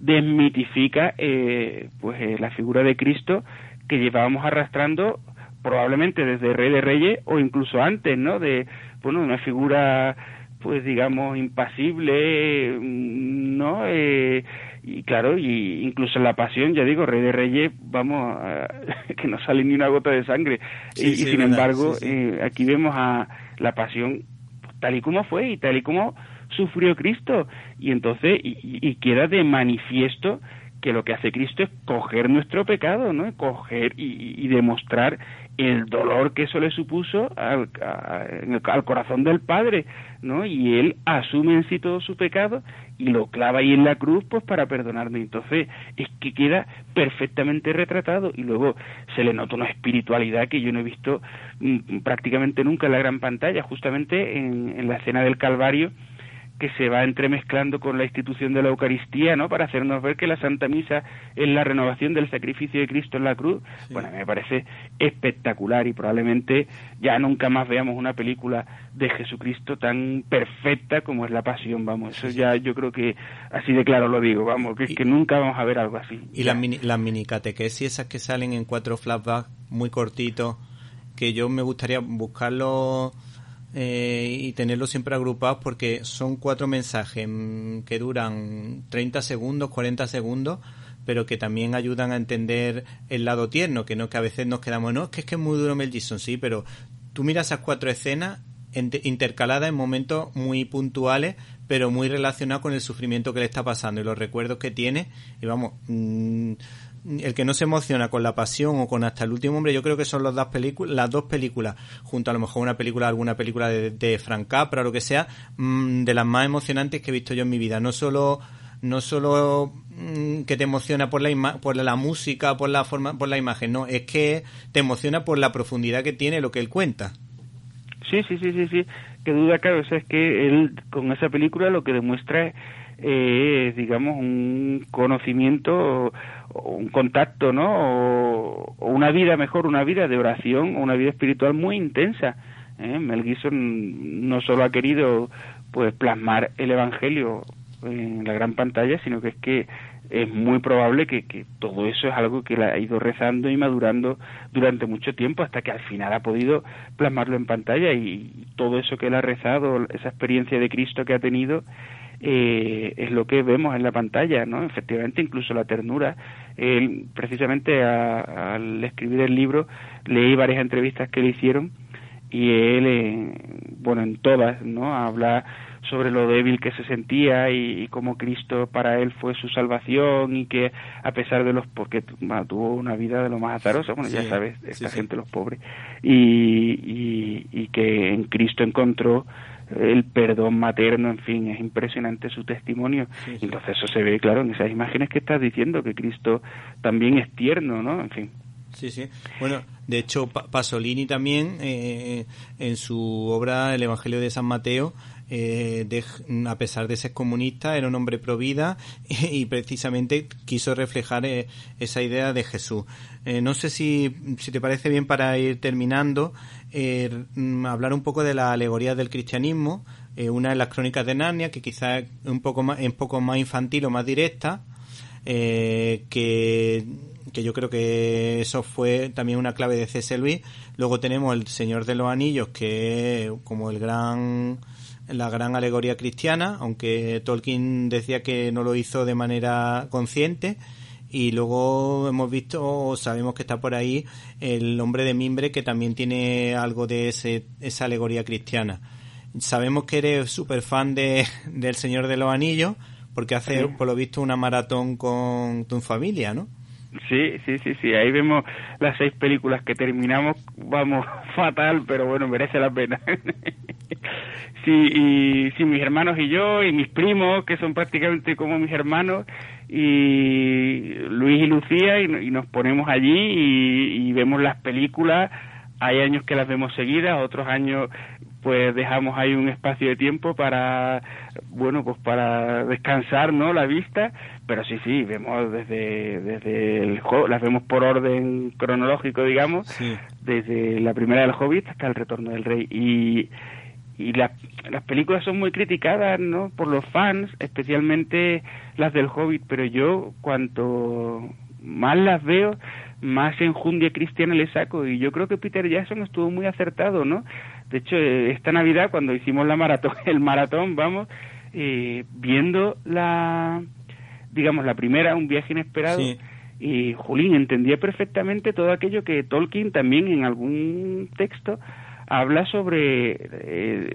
desmitifica eh, pues eh, la figura de Cristo que llevábamos arrastrando probablemente desde Rey de Reyes o incluso antes, ¿no? De, bueno, una figura pues digamos impasible, ¿no? Eh, y claro, y incluso la pasión, ya digo, Rey de Reyes, vamos, a- (laughs) que no sale ni una gota de sangre. Sí, y, sí, sin verdad, embargo, sí, sí. eh, aquí vemos a la pasión tal y como fue y tal y como sufrió Cristo. Y entonces, y, queda de manifiesto que lo que hace Cristo es coger nuestro pecado, ¿no? Coger y, y demostrar el dolor que eso le supuso al, al corazón del Padre, ¿no? Y él asume en sí todo su pecado y lo clava ahí en la cruz, pues para perdonarme. Entonces, es que queda perfectamente retratado y luego se le nota una espiritualidad que yo no he visto mm, prácticamente nunca en la gran pantalla, justamente en, en la escena del Calvario que se va entremezclando con la institución de la Eucaristía, ¿no? Para hacernos ver que la Santa Misa es la renovación del sacrificio de Cristo en la cruz. Bueno, me parece espectacular y probablemente ya nunca más veamos una película de Jesucristo tan perfecta como es La Pasión, vamos. Eso ya yo creo que así de claro lo digo, vamos, que es que nunca vamos a ver algo así. Y las mini, las mini catequesis esas que salen en cuatro flashbacks muy cortitos, que yo me gustaría buscarlo eh, y tenerlos siempre agrupados porque son cuatro mensajes mm, que duran 30 segundos, 40 segundos, pero que también ayudan a entender el lado tierno, que no que a veces nos quedamos, no, es que es que es muy duro Mel Gibson, sí, pero tú miras esas cuatro escenas intercaladas en momentos muy puntuales, pero muy relacionados con el sufrimiento que le está pasando y los recuerdos que tiene. Y vamos, mm, el que no se emociona con la pasión o con hasta el último hombre, yo creo que son las dos las dos películas, junto a lo mejor una película, alguna película de, de Frank Capra o lo que sea, mm, de las más emocionantes que he visto yo en mi vida. No solo no solo mm, que te emociona por la por la música, por la forma, por la imagen, no, es que te emociona por la profundidad que tiene lo que él cuenta. Sí, sí, sí, sí, sí. Que duda cabe. O sea, es que él con esa película lo que demuestra eh, es, digamos, un conocimiento un contacto, ¿no? O, o una vida mejor, una vida de oración, una vida espiritual muy intensa. ¿eh? Mel Gibson no solo ha querido pues plasmar el Evangelio en la gran pantalla, sino que es que es muy probable que, que todo eso es algo que la ha ido rezando y madurando durante mucho tiempo hasta que al final ha podido plasmarlo en pantalla y todo eso que él ha rezado, esa experiencia de Cristo que ha tenido, eh, es lo que vemos en la pantalla, ¿no? Efectivamente, incluso la ternura. Él, precisamente, a- al escribir el libro, leí varias entrevistas que le hicieron y él, eh, bueno, en todas, ¿no? Habla sobre lo débil que se sentía y, y cómo Cristo para él fue su salvación y que a pesar de los porque tuvo una vida de lo más azarosa bueno ya sabes esta sí. gente los pobres y, y, y que en Cristo encontró el perdón materno, en fin, es impresionante su testimonio. Sí, sí. Entonces eso se ve, claro, en esas imágenes que estás diciendo, que Cristo también es tierno, ¿no? En fin. Sí, sí. Bueno, de hecho, Pa- Pasolini también, eh, en su obra El Evangelio de San Mateo, eh, a pesar de ser comunista, era un hombre pro vida (laughs) y, precisamente quiso reflejar eh, esa idea de Jesús. Eh, no sé si, si te parece bien para ir terminando, mm, hablar un poco de la alegoría del cristianismo. Una de las crónicas de Narnia, que quizás es un poco más, un poco más infantil o más directa, que, que yo creo que eso fue también una clave de C.S. Luis. Luego tenemos El Señor de los Anillos, que es como el gran la gran alegoría cristiana, aunque Tolkien decía que no lo hizo de manera consciente. Y luego hemos visto, o sabemos que está por ahí, el hombre de mimbre, que también tiene algo de ese, esa alegoría cristiana. Sabemos que eres súper fan de, (laughs) del Señor de los Anillos, porque hace, por lo visto, una maratón con tu familia, ¿no? Sí, sí, sí, sí, ahí vemos las seis películas que terminamos, vamos, (laughs) fatal, pero bueno, merece la pena. (laughs) sí, y sí, mis hermanos y yo, y mis primos, que son prácticamente como mis hermanos, y Luis y Lucía, y, y nos ponemos allí y, y vemos las películas, hay años que las vemos seguidas, otros años pues dejamos ahí un espacio de tiempo para bueno pues para descansar no la vista. Pero sí sí vemos desde desde el las vemos por orden cronológico digamos Sí. desde la primera del Hobbit hasta el retorno del rey. Y y la- las películas son muy criticadas no por los fans especialmente las del Hobbit pero yo cuanto más las veo más enjundia cristiana le saco. Y yo creo que Peter Jackson estuvo muy acertado no de hecho eh, esta Navidad cuando hicimos la maratón (laughs) el maratón vamos eh, viendo la digamos la primera un viaje inesperado Sí. y Julín entendía perfectamente todo aquello que Tolkien también en algún texto habla sobre eh,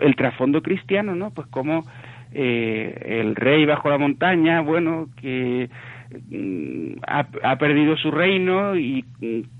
el trasfondo cristiano, ¿no? Pues como eh, el rey bajo la montaña, bueno, que mm, ha, ha perdido su reino y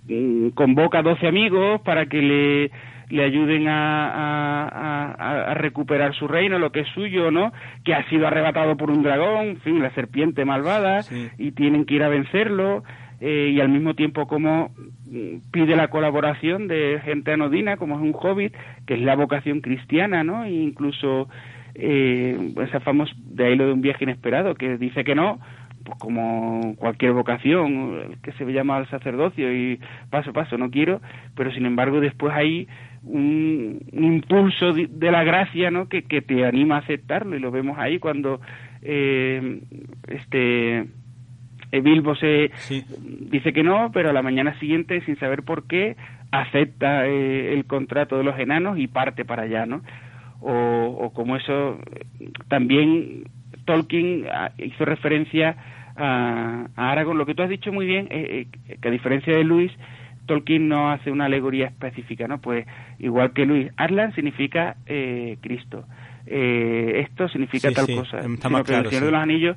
mm, convoca a 12 amigos para que le, le ayuden a, a- a- a recuperar su reino, lo que es suyo, ¿no? Que ha sido arrebatado por un dragón, en fin, la serpiente malvada, Sí. y tienen que ir a vencerlo, eh, y al mismo tiempo como mm, pide la colaboración de gente anodina, como es un hobbit, que es la vocación cristiana, ¿no? E incluso eh, esa famosa, de ahí lo de un viaje inesperado, que dice que no, pues como cualquier vocación que se llama al sacerdocio y paso a paso no quiero, pero sin embargo después hay un, impulso de, de la gracia ¿no? que, que te anima a aceptarlo y lo vemos ahí cuando eh, este Bilbo se Sí. dice que no, pero a la mañana siguiente, sin saber por qué, acepta eh, el contrato de los enanos y parte para allá, ¿no? O, o como eso, eh, también Tolkien ah, hizo referencia a, a Aragorn. Lo que tú has dicho muy bien, eh, eh, que a diferencia de Luis, Tolkien no hace una alegoría específica, ¿no? Pues igual que Luis, Aslan significa eh, Cristo. Eh, esto significa Sí, tal sí, cosa. está más que el Señor de los Anillos,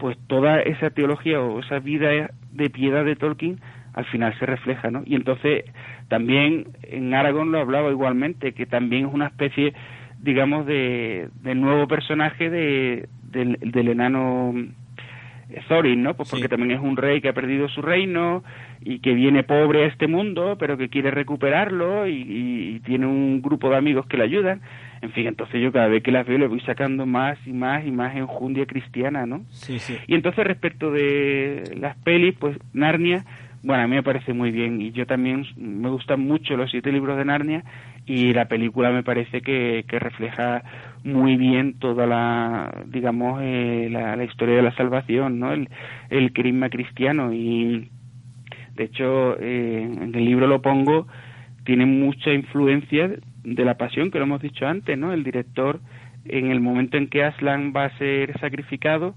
pues toda esa teología o esa vida de piedad de Tolkien al final se refleja, ¿no? Y entonces también en Aragón lo hablaba igualmente, que también es una especie, digamos, de, de nuevo personaje de, del, del enano Thorin, ¿no? Pues Sí. porque también es un rey que ha perdido su reino y que viene pobre a este mundo, pero que quiere recuperarlo y, y- y tiene un grupo de amigos que le ayudan. En fin, entonces yo cada vez que las veo le voy sacando más y más y más enjundia cristiana, ¿no? Sí, sí. Y entonces respecto de las pelis, pues Narnia, bueno, a mí me parece muy bien y yo también me gustan mucho los siete libros de Narnia y la película me parece que, que refleja muy bien toda la, digamos, eh, la, la historia de la salvación, ¿no? El, el carisma cristiano y de hecho eh, en el libro lo pongo, tiene mucha influencia de la pasión que lo hemos dicho antes, ¿no? El director en el momento en que Aslan va a ser sacrificado,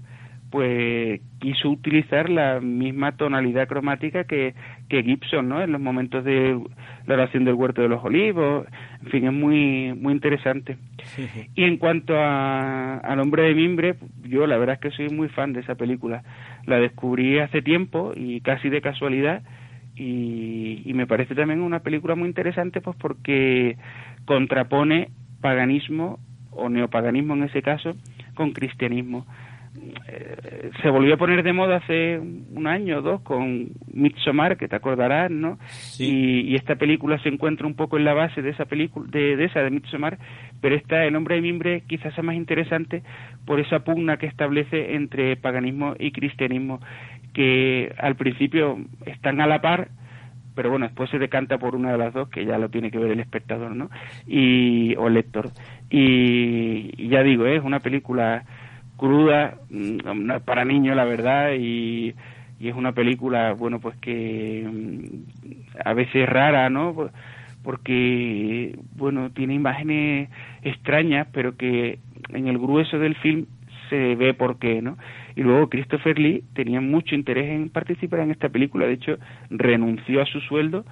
pues quiso utilizar la misma tonalidad cromática que, que Gibson, ¿no? En los momentos de la oración del huerto de los olivos, en fin, es muy muy interesante. Y en cuanto a, al hombre de mimbre, yo la verdad es que soy muy fan de esa película. La descubrí hace tiempo y casi de casualidad y, y me parece también una película muy interesante pues porque contrapone paganismo o neopaganismo en ese caso con cristianismo. Eh, se volvió a poner de moda hace un año o dos con Midsommar, que te acordarás, ¿no? Y, y esta película se encuentra un poco en la base de esa película, de, de esa de Midsommar, pero esta, El hombre de mimbre, quizás sea más interesante por esa pugna que establece entre paganismo y cristianismo, que al principio están a la par, pero bueno, después se decanta por una de las dos, que ya lo tiene que ver el espectador, ¿no? Y, o el lector. Y, y ya digo, es una película cruda, mm, para niños, la verdad, y, y es una película, bueno, pues que mm, a veces rara, ¿no? Porque, bueno, tiene imágenes extrañas, pero que en el grueso del film se ve por qué, ¿no? Y luego Christopher Lee tenía mucho interés en participar en esta película, de hecho renunció a su sueldo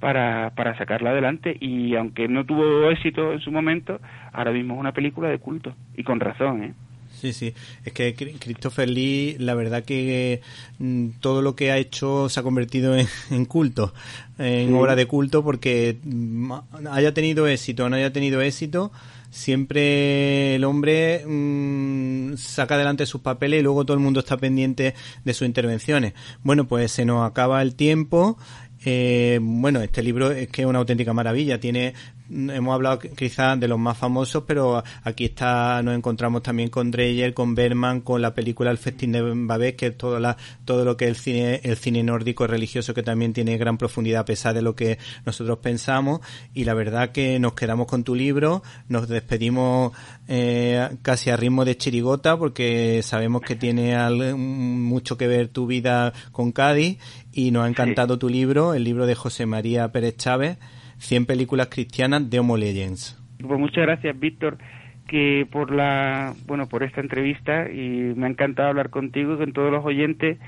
para, para sacarla adelante y aunque no tuvo éxito en su momento, ahora mismo es una película de culto y con razón, ¿eh? Sí, sí. Es que Christopher Lee, la verdad que mm, todo lo que ha hecho se ha convertido en, (laughs) en culto, en Sí. obra de culto, porque mm, haya tenido éxito o no haya tenido éxito, siempre el hombre mm, saca adelante sus papeles y luego todo el mundo está pendiente de sus intervenciones. Bueno, pues se nos acaba el tiempo. Eh, bueno, este libro es que es una auténtica maravilla. Tiene, hemos hablado quizás de los más famosos, pero aquí está, nos encontramos también con Dreyer, con Berman, con la película El festín de Babés, que es todo, la, todo lo que es el cine, el cine nórdico religioso que también tiene gran profundidad a pesar de lo que nosotros pensamos. Y la verdad que nos quedamos con tu libro, nos despedimos eh, casi a ritmo de chirigota porque sabemos que tiene al- mucho que ver tu vida con Cádiz y nos ha encantado tu libro, el libro de José María Pérez Chávez, 100 películas cristianas de Homo Legends. Pues muchas gracias, Víctor, que por la, bueno, por esta entrevista y me ha encantado hablar contigo y con todos los oyentes,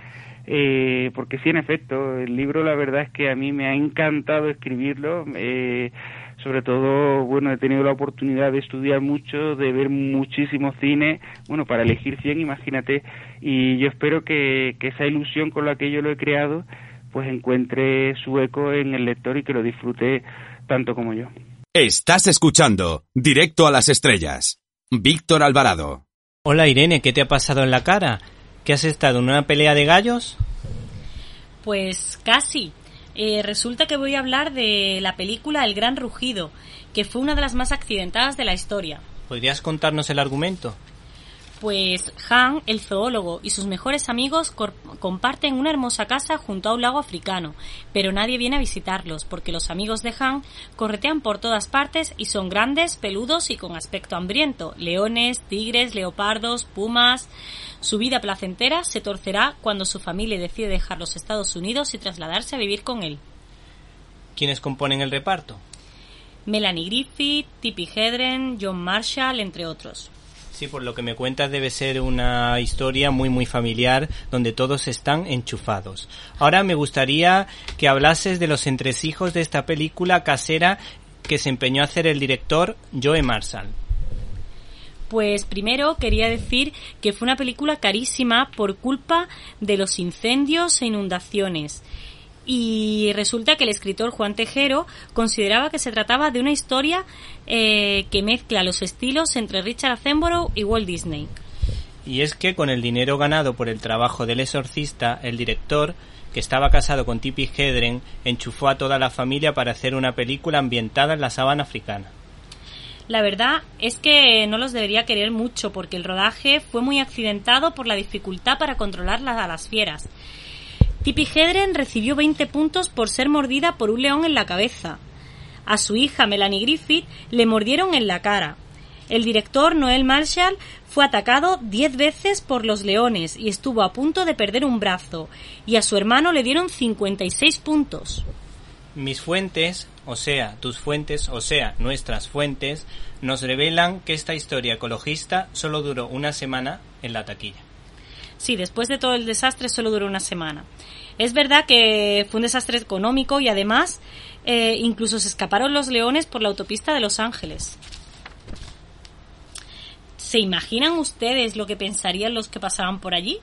eh, porque sí, en efecto, el libro la verdad es que a mí me ha encantado escribirlo. eh, sobre todo, bueno, he tenido la oportunidad de estudiar mucho, de ver muchísimo cine, bueno, para elegir 100, imagínate, y yo espero que, que esa ilusión con la que yo lo he creado, pues encuentre su eco en el lector y que lo disfrute tanto como yo. Estás escuchando Directo a las Estrellas. Víctor Alvarado. Hola Irene, ¿qué te ha pasado en la cara? ¿Que has estado en una pelea de gallos? Pues casi. Eh, resulta que voy a hablar de la película El Gran Rugido, que fue una de las más accidentadas de la historia. ¿Podrías contarnos el argumento? Pues Han, el zoólogo, y sus mejores amigos comparten una hermosa casa junto a un lago africano, pero nadie viene a visitarlos porque los amigos de Han corretean por todas partes y son grandes, peludos y con aspecto hambriento, leones, tigres, leopardos, pumas. Su vida placentera se torcerá cuando su familia decide dejar los Estados Unidos y trasladarse a vivir con él. ¿Quiénes componen el reparto? Melanie Griffith, Tippi Hedren, John Marshall, entre otros. Sí, por lo que me cuentas debe ser una historia muy muy familiar donde todos están enchufados. Ahora me gustaría que hablases de los entresijos de esta película casera que se empeñó a hacer el director Joe Marshall. Pues primero quería decir que fue una película carísima por culpa de los incendios e inundaciones. Y resulta que el escritor Juan Tejero consideraba que se trataba de una historia eh, que mezcla los estilos entre Richard Attenborough y Walt Disney. Y es que con el dinero ganado por el trabajo del exorcista, el director, que estaba casado con Tippi Hedren, enchufó a toda la familia para hacer una película ambientada en la sabana africana. La verdad es que no los debería querer mucho porque el rodaje fue muy accidentado por la dificultad para controlar a las fieras. Tippi Hedren recibió 20 puntos por ser mordida por un león en la cabeza. A su hija Melanie Griffith le mordieron en la cara. El director Noel Marshall fue atacado 10 veces por los leones y estuvo a punto de perder un brazo. Y a su hermano le dieron 56 puntos. Mis fuentes, o sea, tus fuentes, o sea, nuestras fuentes, nos revelan que esta historia ecologista solo duró una semana en la taquilla. Sí, después de todo el desastre solo duró una semana. Es verdad que fue un desastre económico y además eh, incluso se escaparon los leones por la autopista de Los Ángeles. ¿Se imaginan ustedes lo que pensarían los que pasaban por allí?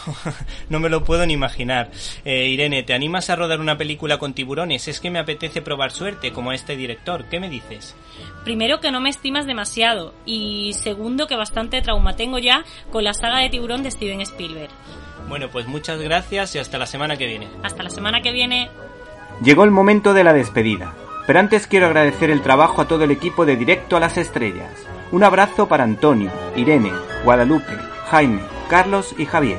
(laughs) no me lo puedo ni imaginar. Eh, Irene, ¿te animas a rodar una película con tiburones? Es que me apetece probar suerte, como a este director. ¿Qué me dices? Primero que no me estimas demasiado y segundo que bastante trauma tengo ya con la saga de tiburón de Steven Spielberg. Bueno, pues muchas gracias y hasta la semana que viene. Hasta la semana que viene. Llegó el momento de la despedida, pero antes quiero agradecer el trabajo a todo el equipo de Directo a las Estrellas. Un abrazo para Antonio, Irene, Guadalupe, Jaime, Carlos y Javier,